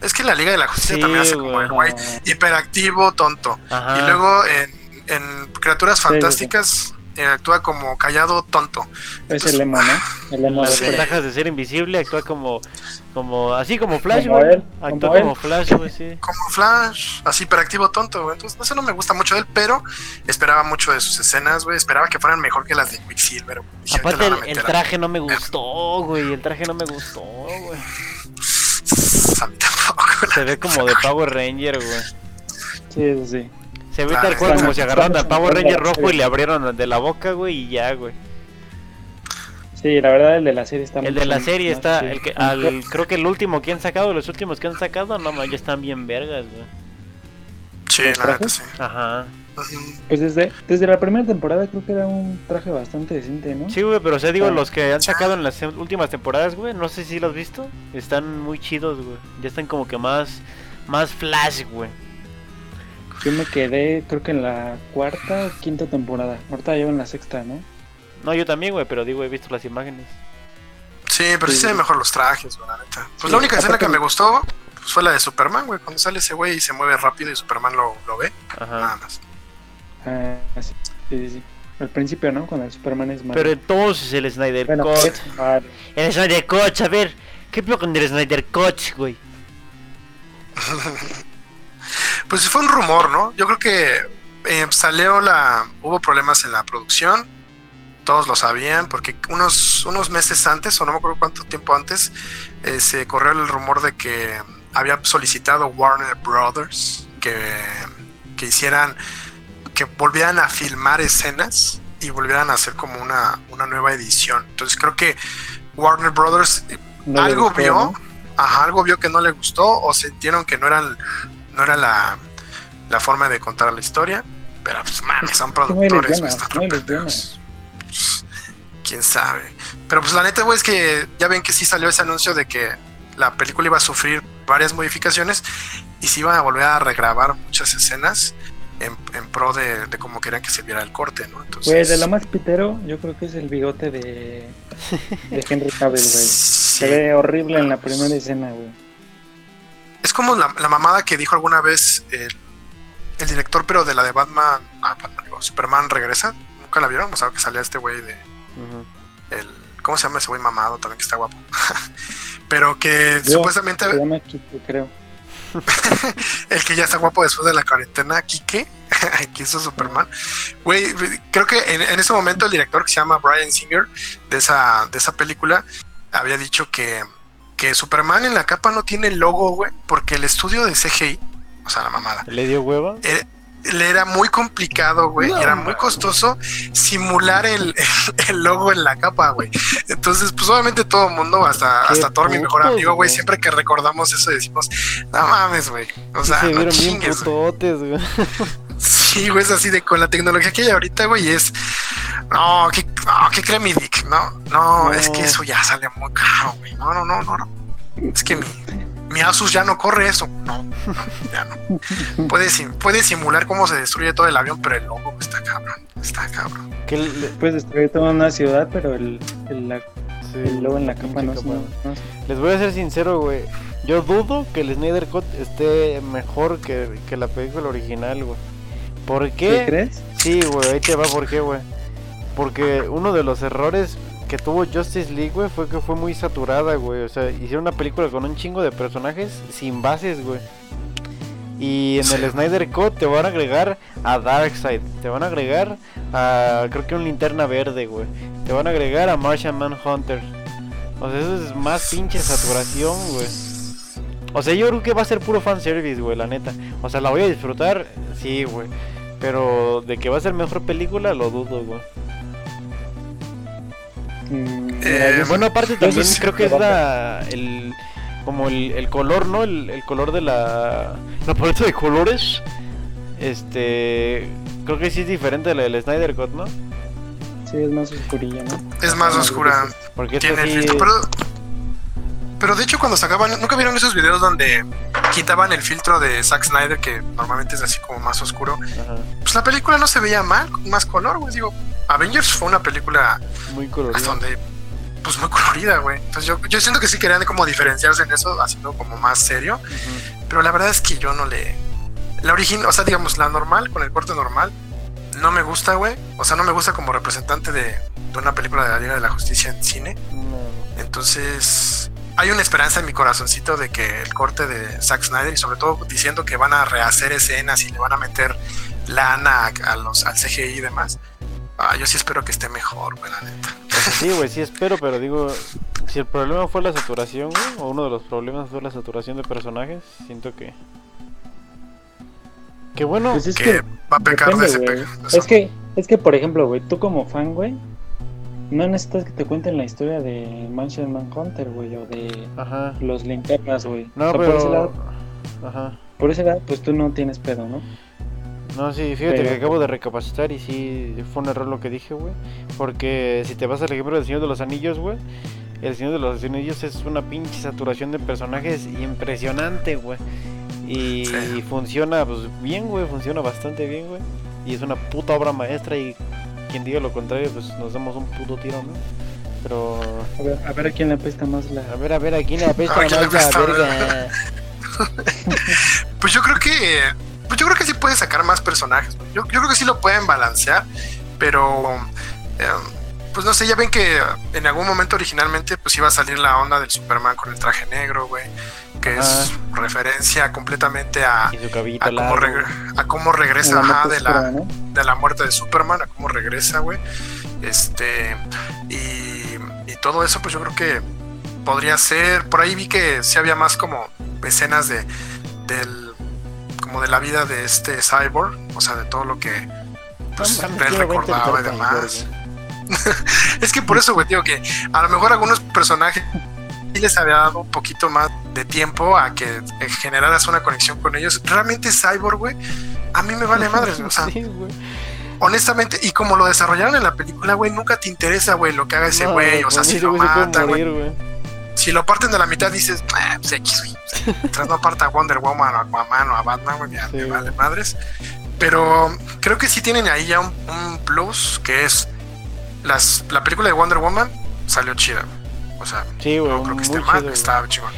Es que en la Liga de la Justicia Sí, también hace como el güey hiperactivo, tonto. Ajá. Y luego en, en Criaturas sí, sí. Fantásticas eh, actúa como callado, tonto. es el emo, ¿no? El Las de Sí. Flash. ventajas de ser invisible, actúa como, como, así como Flash, Como güey. Actúa como. Flash, güey, sí. Como Flash, así hiperactivo, tonto, güey. Entonces, eso no me gusta mucho de él, pero esperaba mucho de sus escenas, güey. Esperaba que fueran mejor que las de Quicksilver, güey. Aparte, el, traje no me gustó, güey. El traje no me gustó, güey. A mí tampoco, la Se ve como de Power Ranger, güey. Sí, eso sí. Se ve tal cual como si agarraron al Power Ranger rojo y le abrieron de la boca, güey, y ya, güey. Sí, la verdad el de la serie está El de la serie más está, el que, al, creo que el último que han sacado, los últimos que han sacado, no ya están bien vergas, güey. Sí, ¿Los la neta, sí. Ajá. Pues desde, desde la primera temporada creo que era un traje bastante decente, ¿no? Sí, güey, pero o sea, digo, los que han sacado en las últimas temporadas, güey, no sé si los has visto, están muy chidos, güey. Ya están como que más, más flash, güey. Yo me quedé creo que en la cuarta o quinta temporada. Ahorita llevo en la sexta, ¿no? No, yo también, güey, pero digo, he visto las imágenes. Sí, pero sí Sí. se ven mejor los trajes, güey, la neta. Pues Sí, la única escena que me gustó pues, fue la de Superman, güey. Cuando sale ese güey y se mueve rápido y Superman lo, lo ve, Ajá. nada más. Ah, sí, sí, sí. Al principio, ¿no? Cuando el Superman es malo. Pero entonces el Snyder bueno, Cut. ah, El Snyder Cut, a ver, ¿qué pedo con el Snyder Cut, güey? Pues fue un rumor, ¿no? Yo creo que eh, salió la. Hubo problemas en la producción. Todos lo sabían, porque unos, unos meses antes, o no me acuerdo cuánto tiempo antes, eh, se corrió el rumor de que había solicitado Warner Brothers que, que hicieran, que volvieran a filmar escenas y volvieran a hacer como una, una nueva edición. Entonces creo que Warner Brothers eh, no algo gustó, vio, ¿no? ajá, algo vio que no le gustó o sintieron que no eran, no era la, la forma de contar la historia. Pero pues man, son productores, no Quién sabe. Pero pues la neta, güey, es que ya ven que sí salió ese anuncio de que la película iba a sufrir varias modificaciones y se iban a volver a regrabar muchas escenas en, en pro de, de cómo querían que se viera el corte, ¿no? Entonces, Güey, de lo más pitero, yo creo que es el bigote de, de Henry Cavill, güey. sí. Se ve horrible en la primera escena, güey. Es como la, la mamada que dijo alguna vez el, el director, pero de la de Batman, ah, Batman, Superman regresa. ¿Nunca la vieron? O sea, que salía este güey de el ¿cómo se llama ese güey mamado también que está guapo? pero que Yo, supuestamente Se llama creo. el que ya está guapo después de la cuarentena, Kike, que hizo Superman. Güey, creo que en, en ese momento el director que se llama Brian Singer de esa, de esa película había dicho que, que Superman en la capa no tiene logo, güey, porque el estudio de CGI, o sea, la mamada, ¿Le dio hueva? eh, le era muy complicado, güey, No, era muy costoso simular el, el logo en la capa, güey. Entonces, pues obviamente todo el mundo, hasta, hasta Thor, mi mejor amigo, güey, siempre que recordamos eso decimos, no mames, güey. O sea, se no chingues, güey". putotes, güey. Sí, güey, es así de con la tecnología que hay ahorita, güey, es. No, que, no, que cree mi dick, no, no, No. es que eso ya sale muy caro, güey. No, no, no, no, no. Es que mi, mi Asus ya no corre eso. No, no, ya no. Puede, sim- puede simular cómo se destruye todo el avión, pero el logo está cabrón, está cabrón. Que le- Puedes destruir toda una ciudad, pero el, el, la- sí, el logo en la capa no, Les voy a ser sincero, güey. Yo dudo que el Snyder Cut esté mejor que, que la película original, güey. ¿Por ¿Qué qué? crees? Sí, güey, ahí te va por qué, güey. Porque uno de los errores que tuvo Justice League, güey, fue que fue muy saturada, güey. O sea, hicieron una película con un chingo de personajes sin bases, güey. Y en el Snyder Cut te van a agregar a Darkseid, te van a agregar a creo que un linterna verde, güey. Te van a agregar a Martian Manhunter. O sea, eso es más pinche saturación, güey. O sea, yo creo que va a ser puro fanservice, güey, la neta. O sea, la voy a disfrutar, sí, güey. Pero de que va a ser mejor película, lo dudo, güey. Mm, Eh, Bueno, aparte también sí creo que es la, el, como el, el color, ¿no? El, el color de la, la paleta de colores. Este, creo que sí es diferente de la del Snyder Cut, ¿no? sí es más oscurilla, ¿no? Es más oscura. Porque Tiene el sí- filtro. Pero, pero de hecho, cuando sacaban. ¿Nunca vieron esos videos donde quitaban el filtro de Zack Snyder, que normalmente es así como más oscuro? Ajá, Pues la película no se veía mal, con más color, güey. Digo, Avengers fue una película muy hasta colorido. donde. Pues muy colorida, güey. Entonces yo, yo siento que sí querían como diferenciarse en eso, haciendo como más serio. Pero la verdad es que yo no le. La original, o sea, digamos, la normal, con el corte normal, no me gusta, güey. O sea, no me gusta como representante de, de una película de la Liga de la Justicia en cine. No. Entonces, hay una esperanza en mi corazoncito de que el corte de Zack Snyder, y sobre todo diciendo que van a rehacer escenas y le van a meter lana a, a los, al CGI y demás. Ah, yo sí espero que esté mejor, güey, la neta. Sea, sí, güey, sí espero, pero digo, si el problema fue la saturación, güey, o uno de los problemas fue la saturación de personajes, siento que... Que bueno, Pues es que que va a pecar de depende, ese güey. pe- de eso. Es que, es que, por ejemplo, güey, tú como fan, güey, no necesitas que te cuenten la historia de Mansion Manhunter, güey, o de ajá. los linternas, güey. No, O sea, por ese pero... lado, Ajá. por ese lado, pues tú no tienes pedo, ¿no? No, sí, fíjate Pero- que acabo de recapacitar y sí fue un error lo que dije, güey. Porque si te vas al ejemplo del Señor de los Anillos, güey, el Señor de los Anillos es una pinche saturación de personajes impresionante, güey. Y Sí. funciona, pues bien, güey, funciona bastante bien, güey. Y es una puta obra maestra y quien diga lo contrario, pues nos damos un puto tiro, ¿no? Pero, A ver, a ver a quién le apesta más la... a ver, a ver, ¿a quién le apesta A ver, ¿quién le más la verga? Pues yo creo que. Pues yo creo que sí puede sacar más personajes. Yo, yo creo que sí lo pueden balancear. Pero. eh, pues no sé, ya ven que en algún momento originalmente pues iba a salir la onda del Superman con el traje negro, güey. Que es referencia completamente a, a, cómo, a regresa ajá, de, la, ¿no? de la muerte de Superman, a cómo regresa, güey. Este. Y, y todo eso, pues yo creo que podría ser. Por ahí vi que sí había más como escenas de. del. Como de la vida de este cyborg. O sea, de todo lo que. Pues No él recordaba y demás. Es que por eso, güey, digo que a lo mejor algunos personajes sí les había dado un poquito más de tiempo a que eh, generaras una conexión con ellos. Realmente Cyborg, güey, a mí me vale madres, o sea, Sí, güey. honestamente, y como lo desarrollaron en la película, güey, nunca te interesa, güey, lo que haga ese No, güey, o sea, si lo mata, güey. Si lo parten de la mitad dices, ah, pues X, güey, o sea, mientras no parta a Wonder Woman o a Aquaman o a Batman, güey, ya Sí, me vale madres. Pero creo que sí tienen ahí ya un, un plus, que es las, la película de Wonder Woman salió chida, güey. o sea, Sí, güey, no creo que esté mal, chido, está chingón.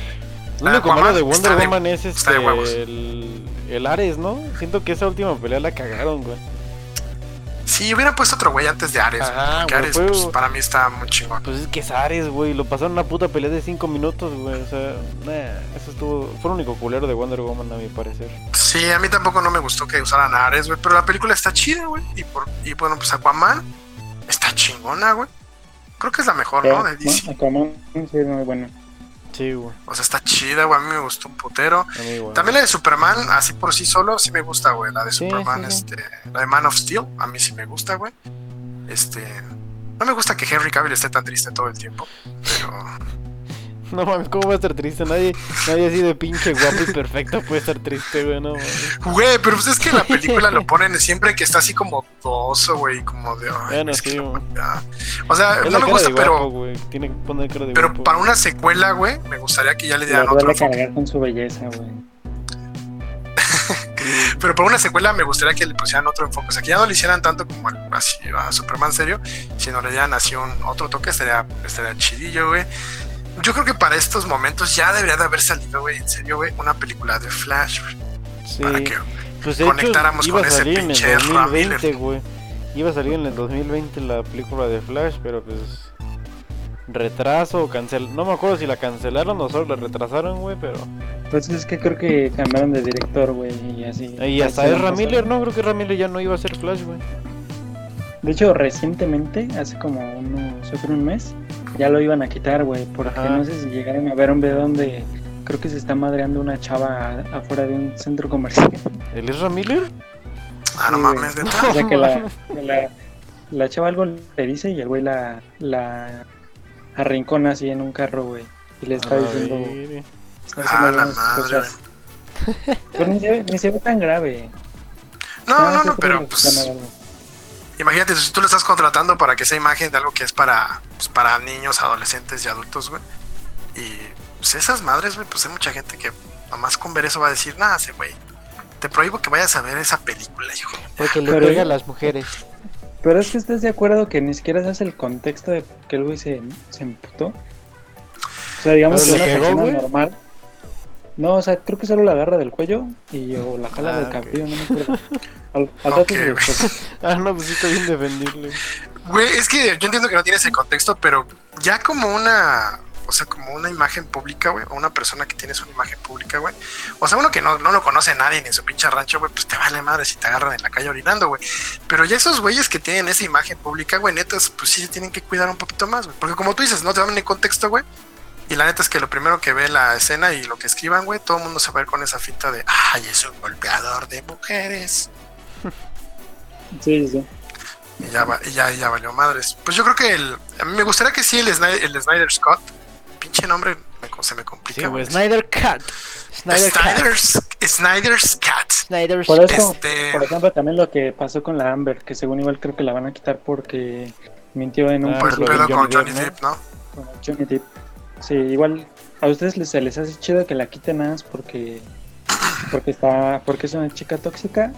Lo único malo de Wonder de- Woman es este el, el Ares, ¿no? Siento que esa última pelea la cagaron, güey. Si hubieran puesto otro güey antes de Ares, güey, Ajá, güey, Ares fue- pues, para mí está muy chingón. Pues es que es Ares, güey. Lo pasaron una puta pelea de 5 minutos, güey. O sea, nah, eso estuvo. Fue el único culero de Wonder Woman, a mi parecer. Sí, a mí tampoco no me gustó que usaran a Ares, güey, pero la película está chida, güey. Y, por, y bueno, pues Aquaman está chingona, güey. Creo que es la mejor, ¿no? De DC. Aquaman, sí, es muy bueno. Sí, güey. O sea, está chida, güey. A mí me gustó un putero. A mí, güey. También la de Superman, así por sí solo, sí me gusta, güey. La de Sí, Superman, sí. este, la de Man of Steel, a mí sí me gusta, güey. Este, no me gusta que Henry Cavill esté tan triste todo el tiempo, pero No mames, ¿cómo va a estar triste? Nadie, nadie así de pinche guapo y perfecto puede estar triste, güey. No mames. Güey, pero pues es que en la película lo ponen siempre que está así como dudoso, güey, como de. ay, Bueno, que sí, ya. O sea, Es no me gusta, pero, güey. Tiene que poner cara de pero guapo. para una secuela, güey, me gustaría que ya le dieran otro cargar con su belleza, güey. Pero para una secuela me gustaría que le pusieran otro enfoque. O sea, que ya no le hicieran tanto como así, a Superman serio, sino le dieran así un otro toque, estaría, estaría chidillo, güey. Yo creo que para estos momentos ya debería de haber salido, güey, en serio, güey, una película de Flash, güey, Sí. para que Pues de hecho, conectáramos iba con a ese salir en el pinche Ezra 2020, Miller. güey. Iba a salir en el 2020 la película de Flash, pero pues retraso o cancel. No me acuerdo si la cancelaron o solo la retrasaron, güey, pero Pues es que creo que cambiaron de director, güey, y así. y hasta pasó. Miller, no creo que Miller ya no iba a ser Flash, güey. De hecho, recientemente, hace como unos, yo creo un mes, ya lo iban a quitar, güey, porque Ajá. no sé si llegaron a ver un video donde creo que se está madreando una chava afuera de un centro comercial. ¿El Ezra Miller? Ah, no mames, neta. O sea que la, la, la chava algo le dice y el güey la, la arrincona así en un carro, güey. Y le está diciendo. Ah, la madre, cosas. Pero ni se, ve, ni se ve tan grave. No, no, sí, no, pero pues. Imagínate, si tú lo estás contratando para que sea imagen de algo que es para, pues, para niños, adolescentes y adultos, güey. Y pues esas madres, güey, pues hay mucha gente que nomás con ver eso va a decir, nada, ese güey, te prohíbo que vayas a ver esa película, hijo. Porque le pega a las mujeres. Pero es que estás de acuerdo que ni siquiera sabes el contexto de qué el güey se, se emputó. O sea, digamos que ¿Pero una pegó, persona normal. No, o sea, creo que solo la agarra del cuello y o la jala Ah, del ok. cabello, no me acuerdo. Al, al rato. Ah, no, pues sí está bien defendible. Güey, es que yo entiendo que no tiene ese contexto, pero ya como una, o sea, como una imagen pública, güey, o una persona que tienes una imagen pública, güey, o sea, uno que no, no lo conoce nadie ni en su pinche rancho, güey, pues te vale madre si te agarran en la calle orinando, güey. Pero ya esos güeyes que tienen esa imagen pública, güey, netas, pues sí se tienen que cuidar un poquito más, güey. Porque como tú dices, no te dan ni contexto, güey. Y la neta es que lo primero que ve la escena y lo que escriban, güey, todo el mundo se va a ir con esa finta de, ay, es un golpeador de mujeres. Sí, sí, sí. Y ya, va- y ya, ya valió madres. Pues yo creo que el, a mí me gustaría que sí el Snyder, el Snyder Scott, pinche nombre me- se me complica. Sí, güey. Snyder Cat. Snyder Cat. Snyder's, Snyder's Cat. Snyder Por eso, Este- por ejemplo, también lo que pasó con la Amber, que según igual creo que la van a quitar porque mintió en un Ah, Por el pedo con Johnny Depp, Depp, ¿no? con Johnny Depp. Sí, igual a ustedes les, se les hace chido que la quiten más porque porque está porque es una chica tóxica.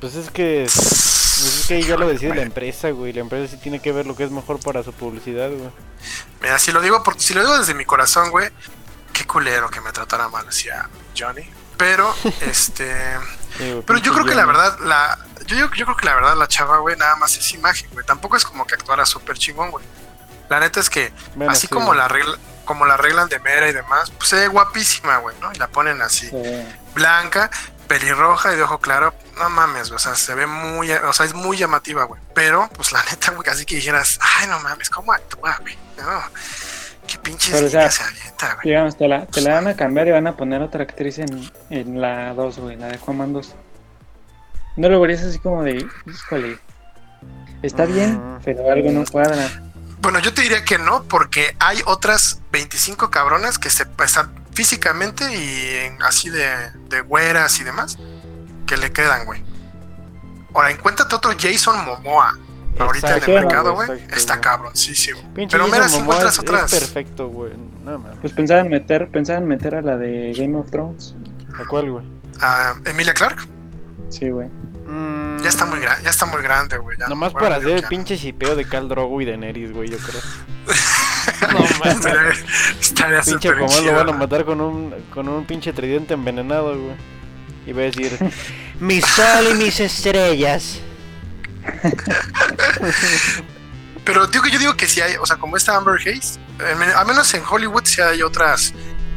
Pues es que. Pues es que ahí ya lo decide la empresa, güey. La empresa sí tiene que ver lo que es mejor para su publicidad, güey. Mira, si lo digo por, si lo digo desde mi corazón, güey, qué culero que me tratara mal hacia Johnny. Pero, este, pero yo creo que la verdad, la, yo, yo, yo creo que la verdad la chava, güey, nada más es imagen, güey. Tampoco es como que actuara súper chingón, güey. La neta es que Bueno, así sí, como güey. la regla, como la arreglan de mera y demás, pues se ve guapísima, güey, ¿no? Y la ponen así, blanca, pelirroja y de ojo claro, no mames, güey, o sea, se ve muy, o sea, es muy llamativa, güey. Pero, pues la neta, güey, así que dijeras, ay, no mames, ¿cómo actúa, güey? No, qué pinches Pero, o sea, se avienta, güey. digamos, te la, te la van a cambiar y van a poner otra actriz en, en la 2, güey, la de Aquaman 2. No lo verías así como de, híjole, está bien, Mm. pero algo no cuadra. Bueno, yo te diría que no, porque hay otras 25 cabronas que se están físicamente y en- así de, de güeras y demás, que le quedan, güey. Ahora, encuéntrate otro Jason Momoa. Ahorita Exacto, en el mercado, güey. Está güey. cabroncísimo. Pinche Pero mira, si Momoa encuentras otras. es perfecto, güey. No. Pues pensaban meter, pensaban meter a la de Game of Thrones. ¿A cuál, güey? Ah, Emilia Clark. Sí, güey. Mm, Ya está muy grande, ya está muy grande, güey. Nomás no, para hacer el pinche shipeo de Cal Drogo y de Neris, güey, yo creo. no mames. Estaría, estaría Pinche como lo van a matar con un, con un pinche tridente envenenado, güey. Y va a decir, mi sol y mis estrellas. Pero digo que yo digo que si hay, o sea, como esta Amber Hayes, al men- al menos en Hollywood sí hay otras,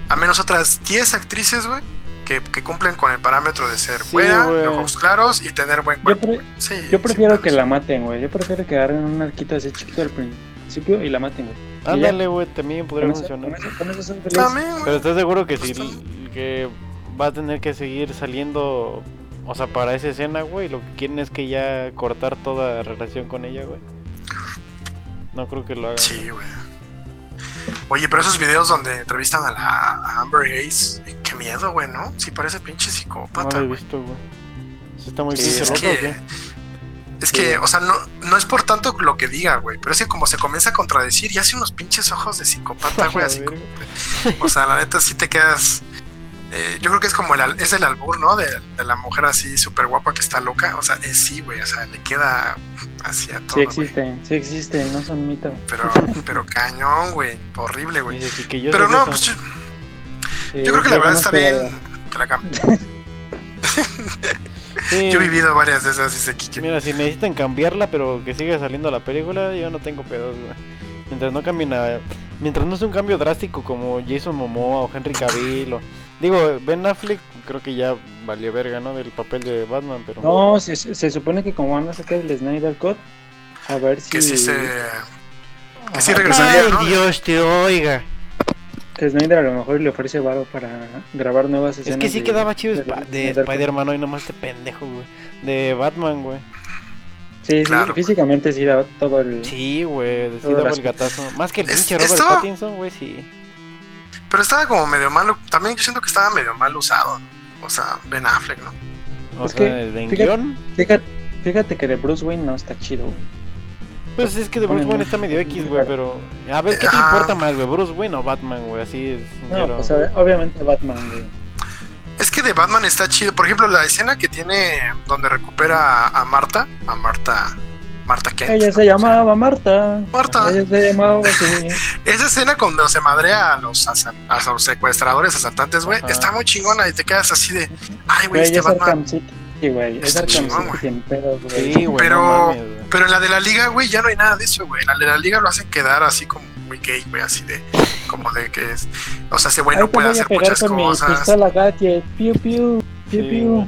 al menos otras 10 actrices, güey, que, que cumplen con el parámetro de ser Sí, buena, de ojos claros y tener buen Yo, cuerpo. pre- Sí, yo prefiero sí, que la maten, güey. Yo prefiero que agarren un arquito así chiquito al principio y la maten, güey. Ándale, güey, también podría Con eso, con funcionar. eso, con eso soy feliz. También, güey. Pero estás seguro que Pues si que va a tener que seguir saliendo, o sea, para esa escena, güey, lo que quieren es que ya cortar toda relación con ella, güey. No creo que lo hagan. Sí, güey. Oye, pero esos videos donde entrevistan a la a Amber Hayes, eh, qué miedo, güey, ¿no? Sí parece pinche No psicópata, lo he visto, güey. ¿Sí está muy Sí, o qué? es que, o sea, no, no es por tanto lo que diga, güey, pero es que como se comienza a contradecir y hace unos pinches ojos de psicópata, güey, así como, o sea, la neta sí te quedas, eh, yo creo que es como el, al- es el albur, ¿no? De, de la mujer así súper guapa que está loca, o sea, es sí, güey, o sea, le queda así a todo, Sí existen, sí existen, no son mitos. pero, pero cañón, güey, horrible, güey. Dice, "Sí, que yo Pero no, eso". pues yo, Sí, yo creo que la verdad está bien que la. Sí, Yo he vivido varias de esas, dice Kike. Mira, si necesitan cambiarla, pero que siga saliendo la película, yo no tengo pedos, güey. Mientras no cambien a... Mientras no sea un cambio drástico como Jason Momoa o Henry Cavill o... Digo, Ben Affleck creo que ya valió verga, ¿no? Del papel de Batman, pero... No, se, se supone que como van a sacar el Snyder Cut, a ver si... Que sí se. Que sí Ajá. regresaría, Ay, ¿no? Dios te oiga. que Snyder a lo mejor le ofrece varo para grabar nuevas Es escenas. que sí de- quedaba chido de- de- de de- Spider-Man hoy nomás este pendejo, güey. De Batman, güey. Sí, sí, Claro. físicamente sí da todo el. Sí, güey, sí daba las- el gatazo. Más que el Es- pinche Robert esto- Pattinson, güey, sí. Pero estaba como medio malo. También yo siento que estaba medio mal usado. O sea, Ben Affleck, ¿no? O Es sea, que, el de fíjate- guion, Fíjate, fíjate que de Bruce Wayne no está chido, güey. Pues es que de Bruce Wayne está medio X, güey, pero... A ver, ¿qué te Ajá. importa más, güey? ¿Bruce Wayne o Batman, güey? Así es No, pues ob- obviamente Batman, güey. Es que de Batman está chido. Por ejemplo, la escena que tiene donde recupera a Marta, a Marta, Marta Kent. Ella se llamaba Marta. Marta. Ella se llamaba. Esa escena cuando se madrea a los, a los secuestradores, asaltantes, güey, está muy chingona y te quedas así de, ay, güey, este es Batman. City, güey. Es Está chingón, güey. Sí, Pero- no. Pero en la de la liga, güey, ya no hay nada de eso, güey. En la de la liga lo hacen quedar así como muy gay, güey, así de, como de que es, o sea, ese güey no puede hacer muchas con mi cosas. pistola gadget. Piu, piu. Piu, Sí, piu. güey.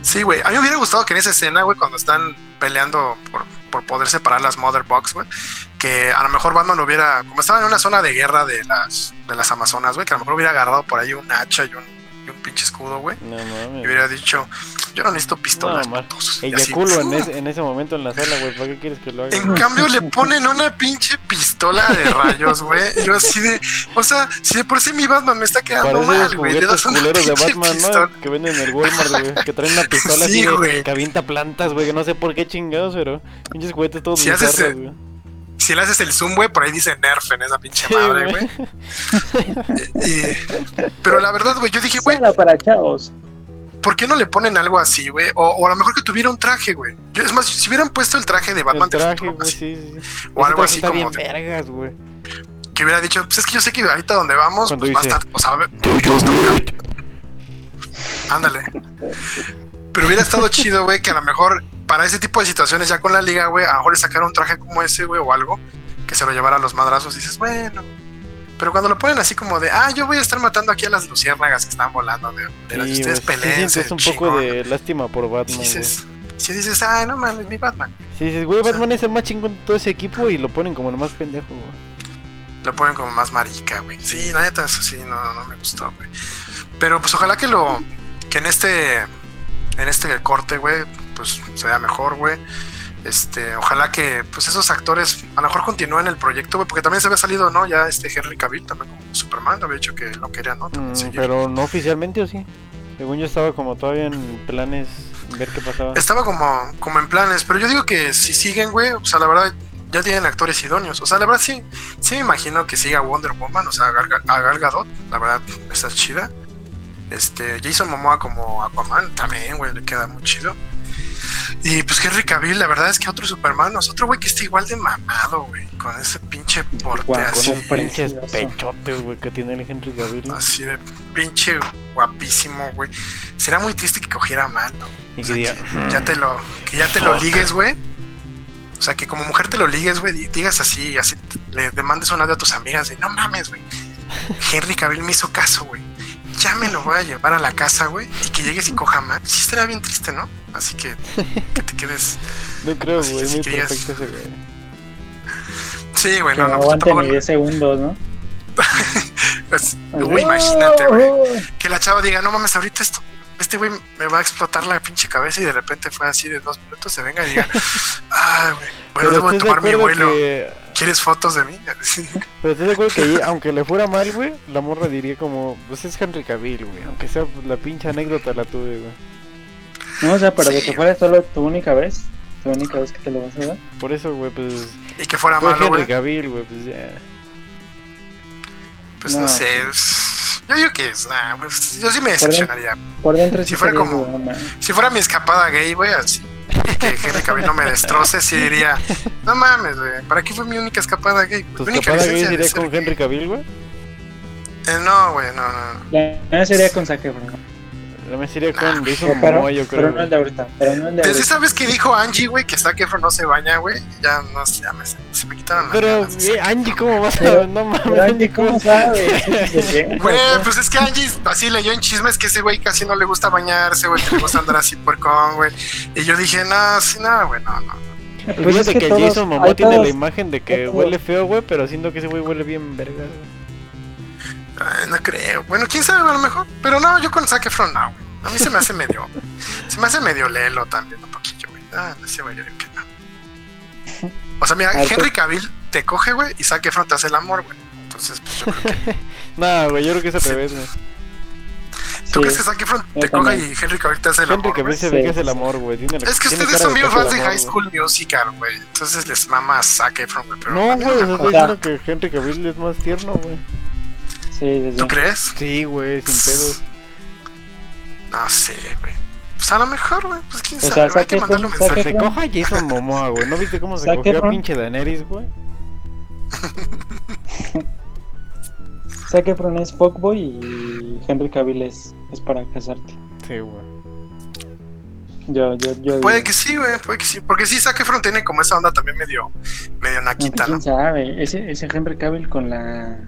Sí, güey. A mí me hubiera gustado que en esa escena, güey, cuando están peleando por, por poder separar las Mother Box, güey, que a lo mejor Batman hubiera, como estaba en una zona de guerra de las, de las Amazonas, güey, que a lo mejor hubiera agarrado por ahí un hacha y un, y un pinche escudo, güey. No Y mames. hubiera dicho, yo no necesito pistolas, No. Y Eyaculo en ese, en ese momento en la sala, güey. ¿Para qué quieres que lo haga? En cambio le ponen una pinche pistola de rayos, güey. Yo así de, o sea, si de por sí mi Batman me está quedando Parece mal, güey. Le das una culeros de Batman, pistola. ¿no? Que venden en el Walmart, güey. Que traen una pistola Sí, así güey. que avienta plantas, güey. Que no sé por qué chingados, pero pinches juguetes todos Si bizarros, güey. Si le haces el zoom, güey, por ahí dice Nerf en esa pinche madre, güey. pero la verdad, güey, yo dije, güey, para chavos. ¿por qué no le ponen algo así, güey? O, o a lo mejor que tuviera un traje, güey. Es más, si hubieran puesto el traje de Batman El traje, futuro, güey, así, sí, sí. o Ese algo así está como bien de- vergas, güey. que hubiera dicho, pues es que yo sé que ahorita donde vamos, Cuando pues va a dice, estar, o sea, a ver, ándale. Pero hubiera estado chido, güey, que a lo mejor para ese tipo de situaciones ya con la liga, güey, a lo mejor le sacaron un traje como ese, güey, o algo, que se lo llevara a los madrazos y dices, bueno. Pero cuando lo ponen así como de, ah, yo voy a estar matando aquí a las luciérnagas que están volando, de, de las Sí, ustedes sí peleen. sientes un poco de lástima por Batman, dices, si dices, ay, no mames, mi Batman. Sí, dices, güey, o sea- Batman es el más chingón de todo ese equipo y lo ponen como el más pendejo, güey. Lo ponen como más marica, güey. Sí, la neta, eso sí, no, no me gustó, güey. Pero pues ojalá que lo. que en este. en este corte, güey, pues se vea mejor, güey. Este, ojalá que pues esos actores a lo mejor continúen el proyecto, güey, porque también se había salido, ¿no? Ya este Henry Cavill también como Superman, había dicho que lo quería, ¿no? También Mm, seguir. pero no oficialmente, ¿o sí? Según yo estaba como todavía en planes ver qué pasaba. Estaba como, como en planes, pero yo digo que si siguen, güey, o sea, la verdad, ya tienen actores idóneos. O sea, la verdad sí, sí me imagino que siga Wonder Woman, o sea, a Gal Gadot, la verdad, está chida. Este, Jason Momoa como Aquaman también, güey, le queda muy chido. Y pues Henry Cavill, la verdad es que otro Superman, es otro güey que está igual de mamado, güey, con ese pinche porte Guau, así, Con pinches pechotes, güey, que tiene el Henry Cavill. así de pinche guapísimo, güey. Será muy triste que cogiera mano. Y O que sea, diga, que ya te lo, que ya te lo ligues, güey. O sea, que como mujer te lo ligues, güey, di- digas así, así, le demandes un audio a tus amigas de, no mames, güey. Henry Cavill me hizo caso, güey. Ya me lo voy a llevar a la casa, güey, y que llegues y coja más. Sí estaría bien triste, ¿no? Así que, que te quedes... no creo, güey, muy si querías- perfecto ese güey. Sí, güey, Que no, no no, pues, tampoco- ni 10 segundos, ¿no? pues, uy, imagínate, güey. Que la chava diga, no mames, ahorita esto, este güey me va a explotar la pinche cabeza y de repente fue así de dos minutos, se venga y diga, ay, güey, bueno, debo tomar mi vuelo. que... ¿Quieres fotos de mí? Pero estás de acuerdo que ahí, aunque le fuera mal, güey, la morra diría como, pues es Henry Cavill, güey. Aunque sea la pinche anécdota la tuve, güey. No, o sea, pero de Sí. que fuera solo tu única vez. Tu única vez que te lo vas a dar. Por eso, güey, pues... y que fuera Fue malo, Henry. Cavill, güey, pues ya... Pues no, No. sé. es- Yo digo que es, nah, pues, yo sí me decepcionaría. Por dentro Si fuera como-. Si fuera mi escapada gay, güey, así. Y Que Henry Cavill no me destroce, sí diría, no mames, güey, ¿para qué fue mi única escapada gay? ¿Tu única escapada gay sería ser con. Henry Cavill, güey? Eh, no, güey, no, no. no. La sería con Zac Efron. Ah, con Jason Pero, Momoa, yo pero creo. no el de ahorita. Pero no el de Desde ahorita. esa vez que dijo Angie, güey, que Zac Efron no se baña, güey, ya no sé, ya me, se me quitaron las Pero, ganas eh, Angie, ¿cómo vas a...? Pero- No mames, Pero Angie, ¿cómo sabes? Sí. Güey, pues es que Angie así leyó en chismes que ese güey casi no le gusta bañarse, güey, que le gusta andar así puercón, güey. Y yo dije, no, sí, no, güey, no, no. Pues Fíjate es que, todos- Jason Momoa tiene todos- la imagen de que huele feo, güey, pero siento que ese güey huele bien verga. güey. Ay, no creo. Bueno, quién sabe, a lo mejor. Pero no, yo con Zac Efron no, güey. A mí se me hace medio. se me hace medio lelo también, un poquillo, güey. Ah, no sé, güey, yo que no. O sea, mira, Henry pues- Cavill te coge, güey, y Zac Efron te hace el amor, güey. Entonces, pues yo creo que. No, güey, yo creo que es al revés, güey. ¿Tú Sí. crees que Zac Efron te también. y Henry Cavill te hace el Henry amor? que güey? se ve que es el amor, güey. Es que tiene ustedes son bien fans de High. School Musical, güey. Entonces les mama a Zac Efron, güey. Pero No, güey, estoy diciendo que Henry Cavill es más tierno, güey. Sí, sí, sí. ¿Tú crees? Sí, güey, sin pedos. No sé, güey. Pues a lo mejor, güey. Pues quién O sea, sabe. Hay Zac que mandarle un sea, mensaje. Se coja Jason Momoa, güey. ¿No viste cómo se cogió a pinche Daenerys, güey? Zac Efron es fuckboy y Henry Cavill es, es para casarte. Sí, güey. Yo, yo, yo. Puede digo, que sí, güey. Puede que sí. Porque sí, Zac Efron tiene como esa onda también medio, medio no, naquita, ¿Quién ¿no? sabe? Ese, ese Henry Cavill con la.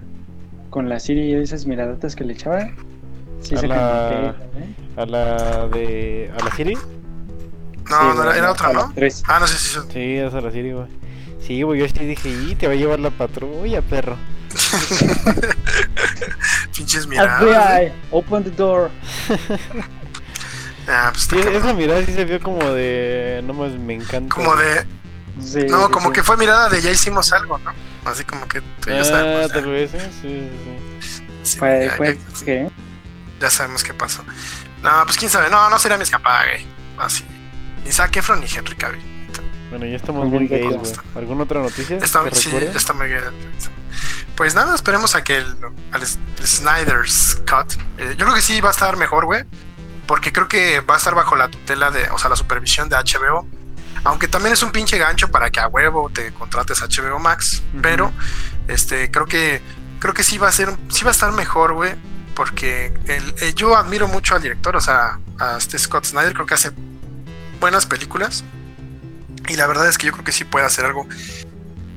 Con la Siri y esas miradotas que le echaba. Sí, A se la- ¿eh? A la de... ¿A la Siri? No, Sí, no, era, era otra, ¿no? tres. Ah, no sé si son. Sí, es a la Siri, güey. Sí, güey, yo sí dije, y te va a llevar la patrulla, perro. Pinches miradas. FBI, open the door. Ah, pues Sí, esa mirada sí se vio como de... No más me encanta. Como de. Sí, No, sí, como sí. que fue mirada de ya hicimos algo, ¿no? Así como que tú ya Ah, sabemos. tal Ya, vez. Sí, sí, Sí, Fue, ya- fue, ya- ¿qué? ya sabemos qué pasó. No, pues quién sabe. No, no sería mi escapada gay. Así. Ni Zac Efron ni Henry Cavill. Bueno, ya estamos Muy muy bien, gays, ¿cómo güey. ¿Alguna otra noticia? Está, que sí, recuerdes? está muy bien. Pues nada, esperemos a que el, al S- el Snyder's Cut. eh, yo creo que sí va a estar mejor, güey. Porque creo que va a estar bajo la tutela de, o sea, la supervisión de HBO. Aunque también es un pinche gancho para que a huevo te contrates HBO Max. Pero, este, creo que, creo que sí va a ser, sí va a estar mejor, güey. Porque el, eh, yo admiro mucho al director, o sea, a este Scott Snyder, creo que hace buenas películas. Y la verdad es que yo creo que sí puede hacer algo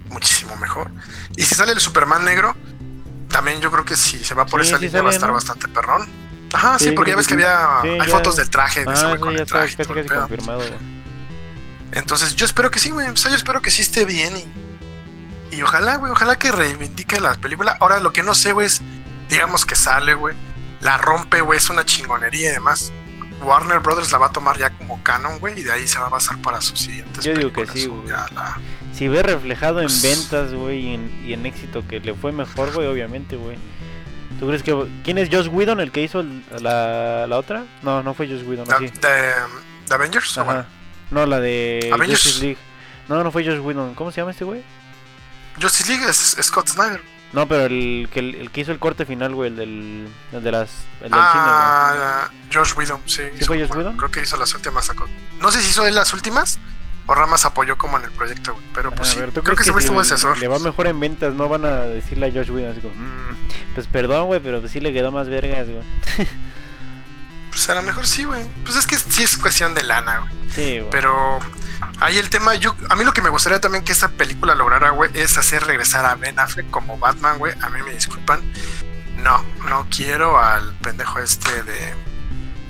muchísimo mejor. Y si sale el Superman negro, también yo creo que si se va por Sí, esa sí línea va a estar ¿no? bastante perrón. Ajá, sí, Sí, porque ya ves que había hay fotos del traje de ese Ah, güey con el traje. casi todo casi confirmado, güey. Entonces yo espero que sí, güey. O sea, yo espero que sí esté bien y, y ojalá, güey, ojalá que reivindique la película. Ahora lo que no sé, güey, es, digamos que sale, güey, la rompe, güey, es una chingonería y demás. Warner Brothers la va a tomar ya como canon, güey, y de ahí se va a basar para sus siguientes Yo digo que sí, güey. la- Si ve reflejado en Pues- ventas, güey, y en, y en éxito que le fue mejor, güey, obviamente, güey. ¿Tú crees que... ¿Quién es Josh Whedon, el que hizo la, la otra? No, no fue Josh Whedon, de, sí. de- de Avengers. o bueno, Ajá. No, la de Avengers. Justice League. No, no fue Josh Whedon. ¿Cómo se llama este güey? Justice League es Scott Snyder. No, pero el que, el, el que hizo el corte final, güey, el del, el de las... El del Ah, Josh Whedon, sí. ¿Sí hizo fue Josh Whedon? Creo que hizo las últimas. No sé si hizo él las últimas o Ramas apoyó como en el proyecto, güey. Pero cine, pues güey. sí, ver, ¿tú creo que crees ese güey si estuvo asesor. Le va mejor en ventas, no van a decirle a Josh Whedon así como... "Mm, pues perdón, güey, pero pues sí le quedó más vergas, güey. Pues a lo mejor sí, güey. Pues es que sí es cuestión de lana, güey. Sí, güey. Pero ahí el tema, yo, a mí lo que me gustaría también que esta película lograra, güey, es hacer regresar a Ben Affleck como Batman, güey. A mí me disculpan. No, no quiero al pendejo este de.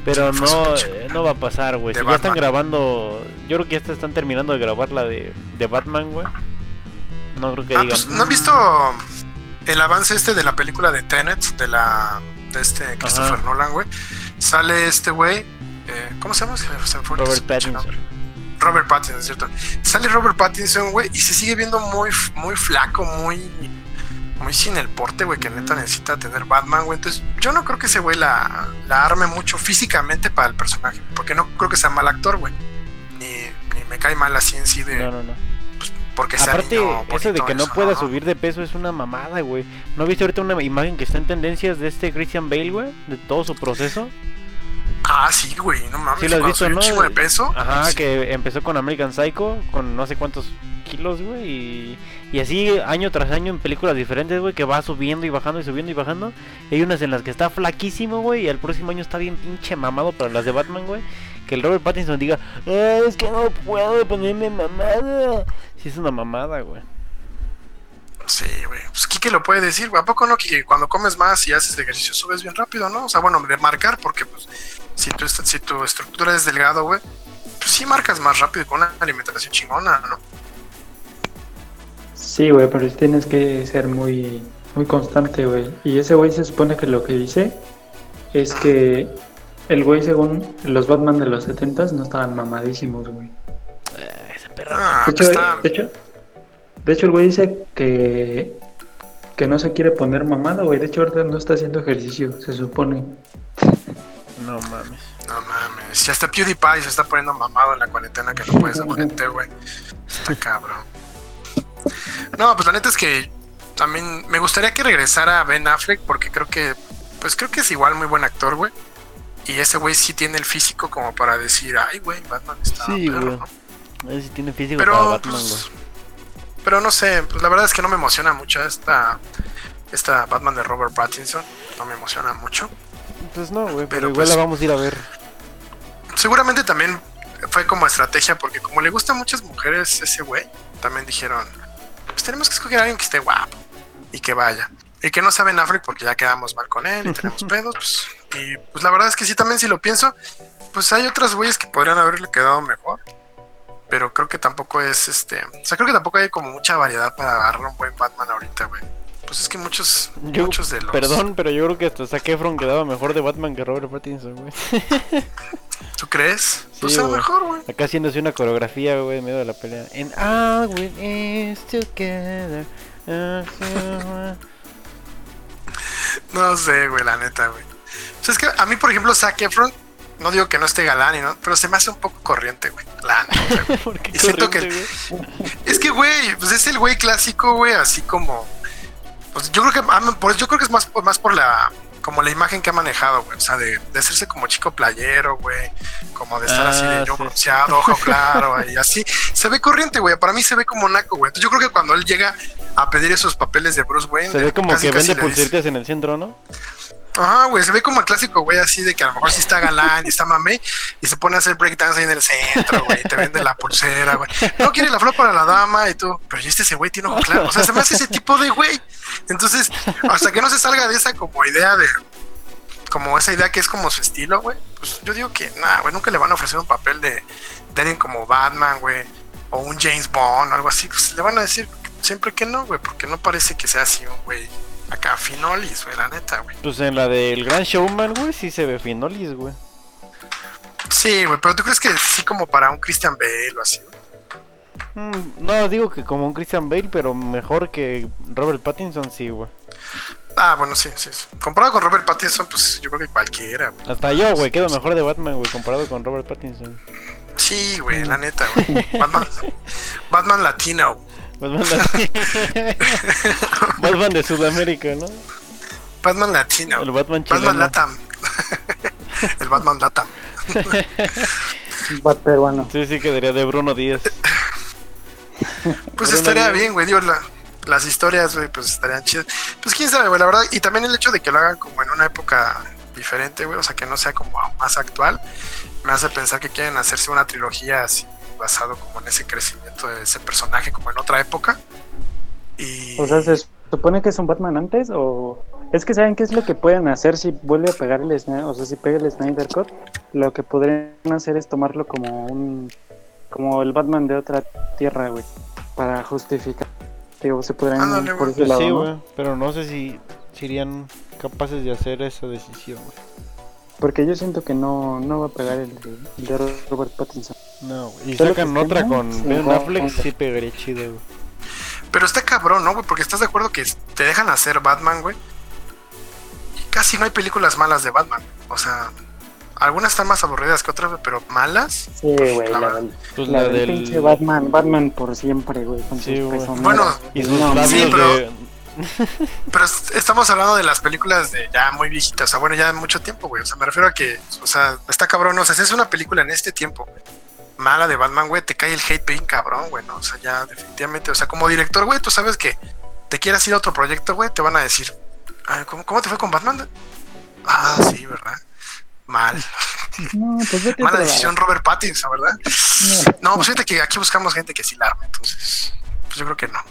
Pero su no, eh, no va a pasar, güey. Si ya están grabando. Yo creo que ya está- están terminando de grabar la de, de Batman, güey. No creo que Ah, digan. pues, ¿no han visto el avance este de la película de Tenet? De la. de este Christopher Ajá. Nolan, güey. Sale este güey. eh, ¿Cómo se llama? Robert Pattinson. Robert Pattinson, es cierto. Sale Robert Pattinson, güey, y se sigue viendo muy, muy flaco, muy, muy sin el porte, güey, que neta necesita tener Batman, güey. Entonces, yo no creo que ese güey la, la arme mucho físicamente para el personaje, porque no creo que sea mal actor, güey. Ni, ni me cae mal así en sí de, No, no, no. Porque Aparte, niño eso de que no eso, pueda subir de peso es una mamada, güey. ¿No viste ahorita una imagen que está en tendencias de este Christian Bale, güey? De todo su proceso. Ah, sí, güey, no mames. Sí lo has visto, ¿no? un chingo de peso. Ajá, sí. que empezó con American Psycho, con no sé cuántos kilos, güey. Y, y así año tras año en películas diferentes, güey, que va subiendo y bajando y subiendo y bajando. Y hay unas en las que está flaquísimo, güey, y el próximo año está bien pinche mamado para las de Batman, güey. Que el Robert Pattinson diga, "Ah, es que no puedo ponerme mamada. Sí, es una mamada, güey. Sí, güey. Pues Kike lo puede decir, güey. ¿A poco no, que cuando comes más y haces ejercicio subes bien rápido, no? O sea, bueno, de marcar, porque pues si tu, si tu estructura es delgado, güey, pues sí marcas más rápido con una alimentación chingona, ¿no? Sí, güey, pero tienes que ser muy muy constante, güey. Y ese güey se supone que lo que dice es que el güey, según los Batman de los 70 no estaban mamadísimos, güey. Eh, ese perro. De hecho, está- de hecho, de hecho, el güey dice que, que no se quiere poner mamado, güey. De hecho, ahorita no está haciendo ejercicio, se supone. No mames. No mames. Si hasta PewDiePie se está poniendo mamado en la cuarentena que no puede ser gente, güey. Está cabrón. No, pues la neta es que también me gustaría que regresara Ben Affleck porque creo que, pues creo que es igual muy buen actor, güey. Y ese güey sí tiene el físico como para decir, ay, güey, Batman está Sí, perro", güey. ¿no? A si tiene físico para Pero, Batman, pues, pero no sé, pues la verdad es que no me emociona mucho esta, esta Batman de Robert Pattinson. No me emociona mucho. Pues no, güey, pero, pero igual pues- la vamos a ir a ver. Seguramente también fue como estrategia, porque como le gustan muchas mujeres ese güey, también dijeron, pues tenemos que escoger a alguien que esté guapo y que vaya. Y que no saben Affleck porque ya quedamos mal con él y tenemos pedos. Pues, y pues la verdad es que sí, también si lo pienso, pues hay otras güeyes que podrían haberle quedado mejor. Pero creo que tampoco es este. O sea, creo que tampoco hay como mucha variedad para agarrar un buen Batman ahorita, güey. Pues es que muchos, Yo, muchos de los. Perdón, pero yo creo que hasta Zac Efron quedaba mejor de Batman que Robert Pattinson, güey. ¿Tú crees? Sí, pues a lo mejor, güey. Acá haciéndose una coreografía, güey, en medio de la pelea. All we is together. No sé, güey, la neta, güey. O sea, es que a mí, por ejemplo, Zac Efron, no digo que no esté galán, y no, pero se me hace un poco corriente, güey. La neta, güey. ¿Por qué Y siento que- güey? Es que, güey, pues es el güey clásico, güey, así como. Pues yo creo que ah, yo creo que es más, más por la como la imagen que ha manejado, güey. O sea, de, de hacerse como chico playero, güey. Como de estar así Ah, de yo sí. bronceado, ojo claro, y así. Se ve corriente, güey. Para mí se ve como naco, güey. Entonces yo creo que cuando él llega a pedir esos papeles de Bruce Wayne. Se ve como casi, que vende pulseritas en el centro, ¿no? Ajá, güey, se ve como el clásico, güey, así de que a lo mejor sí está galán y está mame y se pone a hacer breakdance ahí en el centro, güey, te vende la pulsera, güey. No quiere la flor para la dama y tú, pero este ese güey tiene ojo claro. O sea, se me hace ese tipo de güey. Entonces, hasta que no se salga de esa como idea de, como esa idea que es como su estilo, güey, pues yo digo que, nada, güey, nunca le van a ofrecer un papel de, de alguien como Batman, güey, o un James Bond o algo así. Pues le van a decir siempre que no, güey, porque no parece que sea así un güey acá finolis, güey, la neta, güey. Pues en la del Gran Showman, güey, sí se ve finolis, güey. Sí, güey, pero tú crees que sí como para un Christian Bale o así, güey? Mm, no, digo que como un Christian Bale, pero mejor que Robert Pattinson, sí, güey. Ah, bueno, sí, sí. Comparado con Robert Pattinson, pues yo creo que cualquiera, güey. Hasta yo, güey, quedo mejor de Batman, güey, comparado con Robert Pattinson. Sí, güey, la neta, güey. Batman, Batman latino. Batman, de... Batman de Sudamérica, ¿no? Batman latino. El Batman Batman chileno. Latam. El Batman Latam. Bat peruano. Sí, sí, quedaría de Bruno Díaz. Pues Bruno estaría Díaz. bien, güey. Digo, la- las historias, güey, pues estarían chidas. Pues quién sabe, güey, la verdad. Y también el hecho de que lo hagan como en una época diferente, güey. O sea, que no sea como más actual. Me hace pensar que quieren hacerse una trilogía así, basado como en ese crecimiento de ese personaje, como en otra época. Y. O sea, ¿se supone que es un Batman antes? ¿O es que saben qué es lo que pueden hacer si vuelve a pegar el Snyder? O sea, si pega el Snyder Cut, lo que podrían hacer es tomarlo como un. como el Batman de otra tierra, güey. Para justificar. Digo, se podrían ir por ese lado, sí, ¿no? güey, pero no sé si serían capaces de hacer esa decisión, güey. Porque yo siento que no, no va a pegar el de, el de Robert Pattinson. No, güey. Y sacan otra con Ben Affleck, sí pegaría chido, güey. Pero está cabrón, ¿no, güey? Porque estás de acuerdo que te dejan hacer Batman, güey. Y casi no hay películas malas de Batman. O sea, algunas están más aburridas que otras, güey, pero malas. Sí, güey, La la, Pues la la del del... pinche Batman, Batman por siempre, güey, con Sí, sus güey. pezoneras. Bueno, Y sus No, labios sí, pero- de... Pero est- estamos hablando de las películas de ya muy viejitas. O sea, bueno, ya mucho tiempo, güey. O sea, me refiero a que, o sea, está cabrón. O sea, si es una película en este tiempo mala de Batman, güey, te cae el hate bien cabrón, güey. ¿no? O sea, ya definitivamente. O sea, como director, güey, tú sabes que te quieras ir a otro proyecto, güey, te van a decir, "Ah, ¿cómo, ¿cómo te fue con Batman? Ah, sí, ¿verdad? Mal. No, pues vete Mala decisión. Robert Pattinson, ¿verdad? No. No, pues fíjate que aquí buscamos gente que sí la arme, entonces, pues yo creo que no.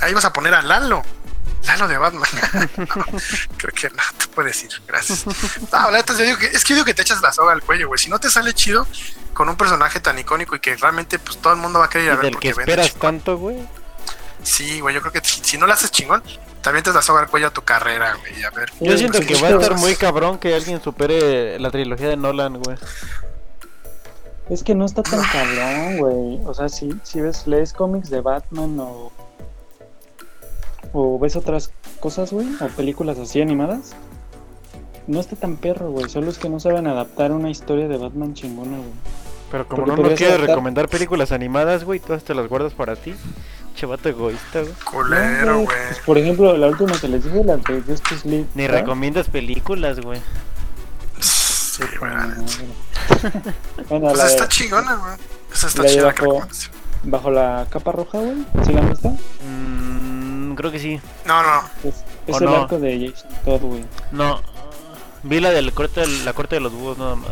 Ahí vas a poner a Lalo. Lalo de Batman. No, creo que no, te puedes ir, gracias. No, la neta, yo digo que, es que yo digo que te echas la soga al cuello, güey. Si no te sale chido con un personaje tan icónico y que realmente pues todo el mundo va a querer ir a y ver del que porque vende esperas chingón. tanto, güey. Sí, güey, yo creo que si, si no la haces chingón, también te vas a dar cuello a tu carrera, güey. A ver. Yo siento que va a estar muy cabrón que alguien supere la trilogía de Nolan, güey. Es que no está tan cabrón, güey. O sea, si, si ves, lees cómics de Batman o. O ves otras cosas, güey, o películas así animadas. No está tan perro, güey. Solo es que no saben adaptar una historia de Batman chingona, güey. Pero como Porque no nos quieres adaptar- recomendar películas animadas, güey, todas te las guardas para ti. Chevato egoísta, güey. Culero, güey. Pues, por ejemplo, la última que les dije, la de Justice League. Ni ¿verdad? recomiendas películas, güey. Sí, bueno, bueno, Pues la de- está chingona, güey. Esa está la de chida, bajo- creo que bajo la capa roja, güey. ¿Sí la han visto? Mm, creo que sí. No, no. Es, es ¿O el no? arco de Jason Todd, güey. No. Vi la del corte del- la corte de los búhos nada más.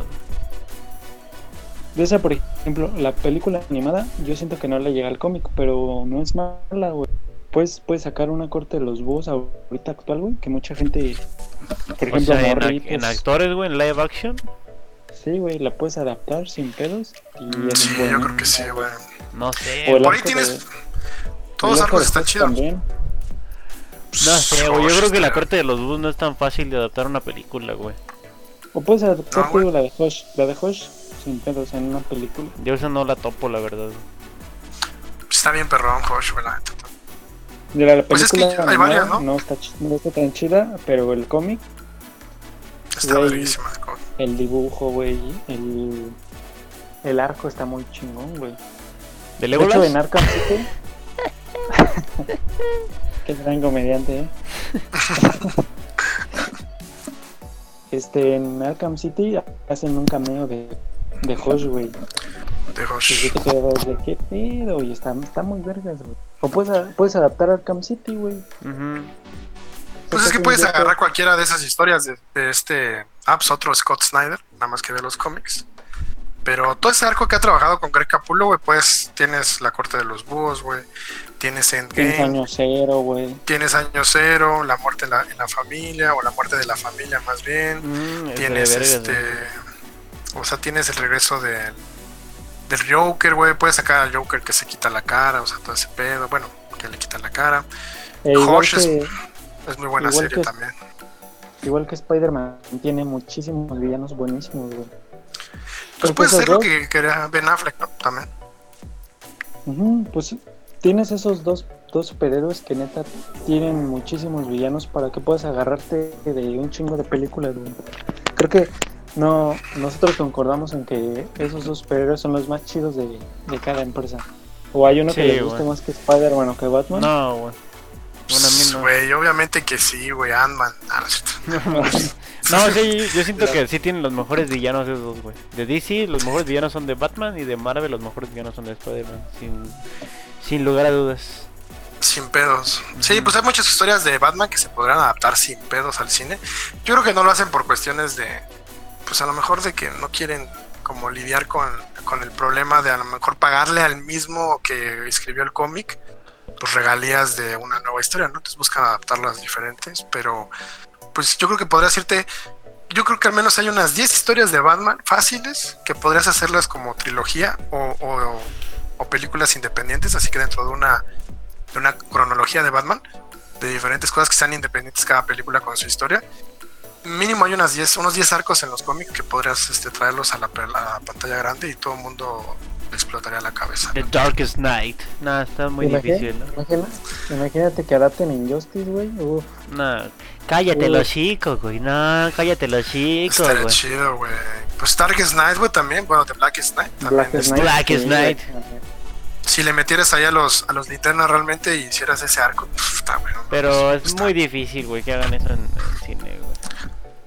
De esa, por ejemplo, la película animada, yo siento que no le llega al cómic, pero no es mala, güey. Puedes, puedes sacar una corte de los búhos ahorita actual, güey, que mucha gente, por O ejemplo, sea, en, en actores, güey, en live action. sí, güey, la puedes adaptar sin pedos y Mm, es Sí, yo buena, creo que sí, güey. No sé. O el Por ahí tienes. de- Todos los de están chidos. también. No sé, güey. Yo creo que la corte de los búhos no es tan fácil de adaptar a una película, güey. O puedes adaptar No, la de Hush, la de Hush sin pedos en una película. Yo esa no la topo, la verdad. Está bien perrón, Josh, güey. la Pues es que película hay varias, animada ¿no? está, no está tan chida, pero el cómic, Está Güey. verguísima. co- el dibujo, güey, el, el arco está muy chingón, güey. ¿De De hecho, Legolas? en Arkham City. Qué gran comediante, ¿eh? este, en Arkham City hacen un cameo de, de Josh, güey. De Y Josh. sí te quedas de qué pedo, y está, está muy vergas, güey. O puedes, puedes adaptar Arkham City, güey. Pues es que puedes agarrar cualquiera de esas historias de, de este. Pues otro Scott Snyder, nada más que de los cómics. Pero todo ese arco que ha trabajado con Greg Capullo, güey, pues tienes La Corte de los Búhos, güey. Tienes Tienes Endgame, año cero, güey. tienes Año Cero, La Muerte en la, en la Familia, o La Muerte de la Familia más bien. Mm, es Tienes vergas, este. O sea, tienes el regreso del, del Joker, güey. Puedes sacar al Joker que se quita la cara, o sea, todo ese pedo. Bueno, que le quitan la cara. E igual, Josh es- que, Es muy buena serie que- también. igual que Spider-Man, tiene muchísimos villanos buenísimos, güey. Pues puede ser lo que quería Ben Affleck, ¿no? También. Pues tienes esos dos, dos superhéroes que neta tienen muchísimos villanos para que puedas agarrarte de un chingo de películas, güey. Creo que no, nosotros concordamos en que esos dos superhéroes son los más chidos de, de cada empresa. O hay uno que les guste güey. más que Spider-Man o que Batman. No, güey. Bueno, a mí no. Güey, obviamente que sí, güey. Ant-Man. Ah. No, sí, yo siento que sí tienen los mejores villanos esos dos, güey. De DC, los mejores villanos son de Batman y de Marvel, los mejores villanos son de Spider-Man. Sin, sin lugar a dudas. Sin pedos. Sí, pues hay muchas historias de Batman que se podrán adaptar sin pedos al cine. Yo creo que no lo hacen por cuestiones de. Pues a lo mejor de que no quieren como lidiar con, con el problema de a lo mejor pagarle al mismo que escribió el cómic pues regalías de una nueva historia, ¿no? Entonces buscan adaptarlas diferentes, pero pues yo creo que podrías irte yo creo que al menos hay unas 10 historias de Batman fáciles que podrías hacerlas como trilogía o, o- o películas independientes, así que dentro de una, de una cronología de Batman, de diferentes cosas que sean independientes cada película con su historia. Mínimo hay unas 10, unos 10 arcos en los cómics que podrías este, traerlos a la, a la pantalla grande y todo el mundo le explotaría la cabeza. The Darkest Night. Nah, está muy Imagina- difícil, ¿no? imagínate que adapten Injustice, güey. Nah, cállate los chicos, güey. No, cállate los chicos, Estaría chido, güey. Pues Darkest Night, güey, también. Bueno, de Blackest Night. También, Blackest Night. Blackest sí, Night. Si le metieras ahí a los, a los linternas realmente y hicieras ese arco, pf, está bueno. Pero es está- muy difícil, güey, que hagan eso en, en cine, güey.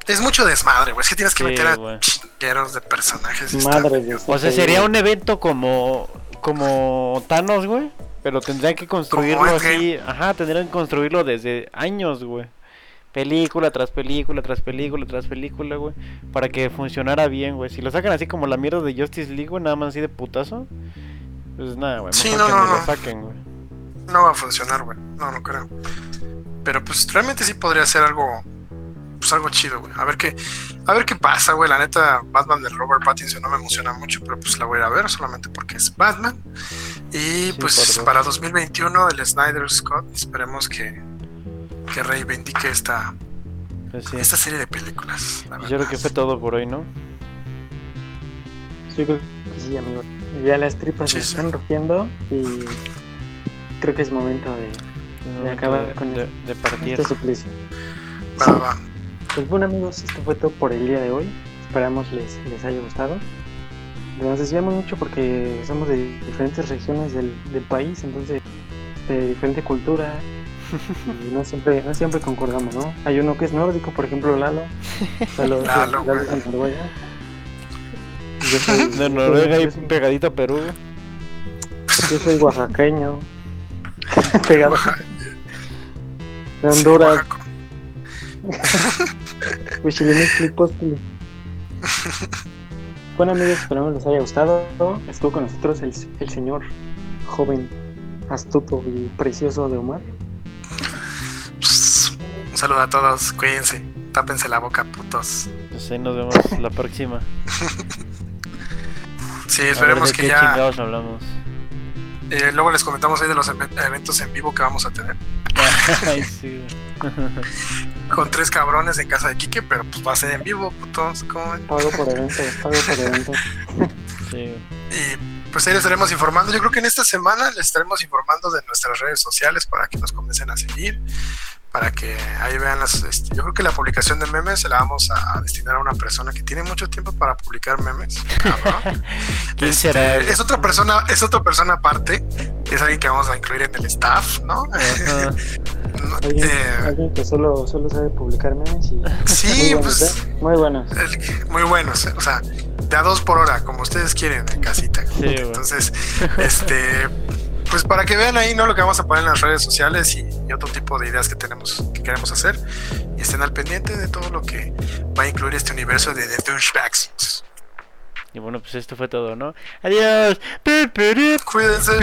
Es mucho desmadre, güey. Es que tienes que Sí, meter a chingueros de personajes. está Madre medio- de O sea, sería un evento como como Thanos, güey, pero tendrían que construirlo así, ajá, tendrían que construirlo desde años, güey. Película tras película, tras película, tras película, güey, para que funcionara bien, güey. Si lo sacan así como la mierda de Justice League, güey, nada más así de putazo, pues nada, güey, Sí, no, no, lo no. saquen, güey. No va a funcionar, güey. No, no creo. Pero pues realmente sí podría ser algo. Pues algo chido, güey. A ver qué. A ver qué pasa, güey. La neta, Batman de Robert Pattinson no me emociona mucho, pero pues la voy a ir a ver solamente porque es Batman. Y Sí, pues para 2021 el Snyder Scott, esperemos que, que reivindique esta, Pues sí. esta serie de películas. la yo creo que fue todo por hoy, ¿no? Sí, creo que sí, amigo. Ya las tripas Sí, se sí. están rugiendo y creo que es momento de De acabar con de, el- de partir. este suplicio. Va. Pues bueno amigos, esto fue todo por el día de hoy. Esperamos les, les haya gustado. Nos desviamos mucho porque somos de diferentes regiones del, del país, entonces de diferente cultura y no siempre, no siempre concordamos, ¿no? Hay uno que es nórdico, por ejemplo Lalo. Lalo, Lalo, Lalo güey. Yo soy, De Noruega y pegadito a Perú. yo soy oaxaqueño. Pegado. De Honduras. Huichilinixtli-póstli. Bueno amigos, esperamos les haya gustado. Estuvo con nosotros el, el señor joven, astuto y precioso de Omar. Pues, un saludo a todos, cuídense, tápense la boca, putos. Pues ahí nos vemos la próxima. Sí, esperemos que ya. hablamos. eh, luego les comentamos ahí de los even- eventos en vivo que vamos a tener. Ay, sí. Con tres cabrones en casa de Quique, pero pues va a ser en vivo, putos. ¿cómo? Pago por evento, pago por evento. Sí. Y pues ahí les estaremos informando. Yo creo que en esta semana les estaremos informando de nuestras redes sociales para que nos comiencen a seguir. Para que ahí vean las. este, yo creo que la publicación de memes se la vamos a, a destinar a una persona que tiene mucho tiempo para publicar memes. ¿Quién Este, será? Es otra persona, es otra persona aparte. Es alguien que vamos a incluir en el staff, ¿no? Ajá. No, Alguien, eh, alguien que solo, solo sabe publicar memes y sí, muy buenos, pues ¿eh? Muy buenos. el- muy buenos, ¿eh? o sea, de a dos por hora, como ustedes quieren en casita. Entonces, este, pues para que vean ahí, ¿no? Lo que vamos a poner en las redes sociales y, y otro tipo de ideas que tenemos, que queremos hacer. Y estén al pendiente de todo lo que va a incluir este universo de The Douchebags. Y bueno, pues esto fue todo, ¿no? Adiós. Cuídense.